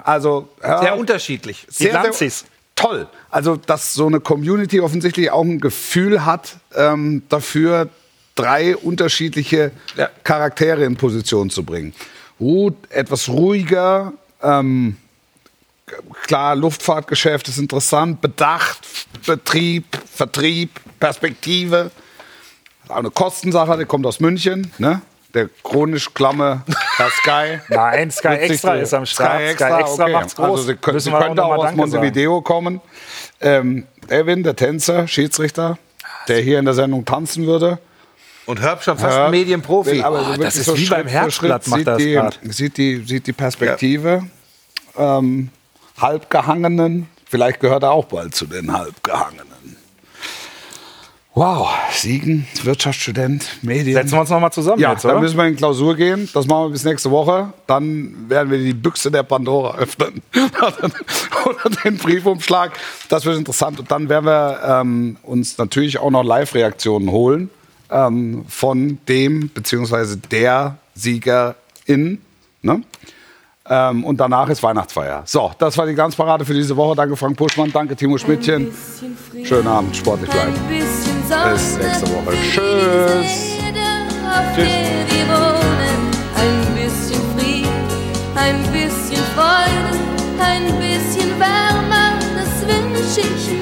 Also ja, Sehr unterschiedlich. Die sehr, sehr Lanzis. Toll. Also dass so eine Community offensichtlich auch ein Gefühl hat ähm, dafür, drei unterschiedliche Ja. Charaktere in Position zu bringen. Ruht, etwas ruhiger, ähm, klar, Luftfahrtgeschäft ist interessant, Bedacht, Betrieb, Vertrieb, Perspektive. Auch eine Kostensache, der kommt aus München, ne? Der chronisch klamme Herr Sky. [laughs] Nein, Sky Extra ist am Start. Sky Extra, okay. macht's groß. Also sie, können, sie auch könnte auch mal aus sagen. Montevideo kommen. Ähm, Erwin, der Tänzer, Schiedsrichter, der hier in der Sendung tanzen würde. Und Herb schon fast Ja, ein Medienprofi. will aber so Oh, wirklich das ist so wie beim Schritt für Herzblatt, macht sieht das die, sieht, die, sieht die Perspektive. Ähm, halbgehangenen, vielleicht gehört er auch bald zu den halbgehangenen. Wow, Siegen, Wirtschaftsstudent, Medien. Setzen wir uns noch mal zusammen Ja, jetzt, dann oder? müssen wir in Klausur gehen. Das machen wir bis nächste Woche. Dann werden wir die Büchse der Pandora öffnen. [laughs] Oder den Briefumschlag. Das wird interessant. Und dann werden wir ähm, uns natürlich auch noch Live-Reaktionen holen ähm, von dem beziehungsweise der Siegerin. Ne? Ähm, und danach ist Weihnachtsfeier. So, das war die Glanzparade für diese Woche. Danke Frank Puschmann, danke Timo Schmidtchen. Schönen Abend, sportlich bleiben. Bis nächste Woche. Tschüss. bisschen Freude, ein bisschen Wärme, das wünsche ich mir.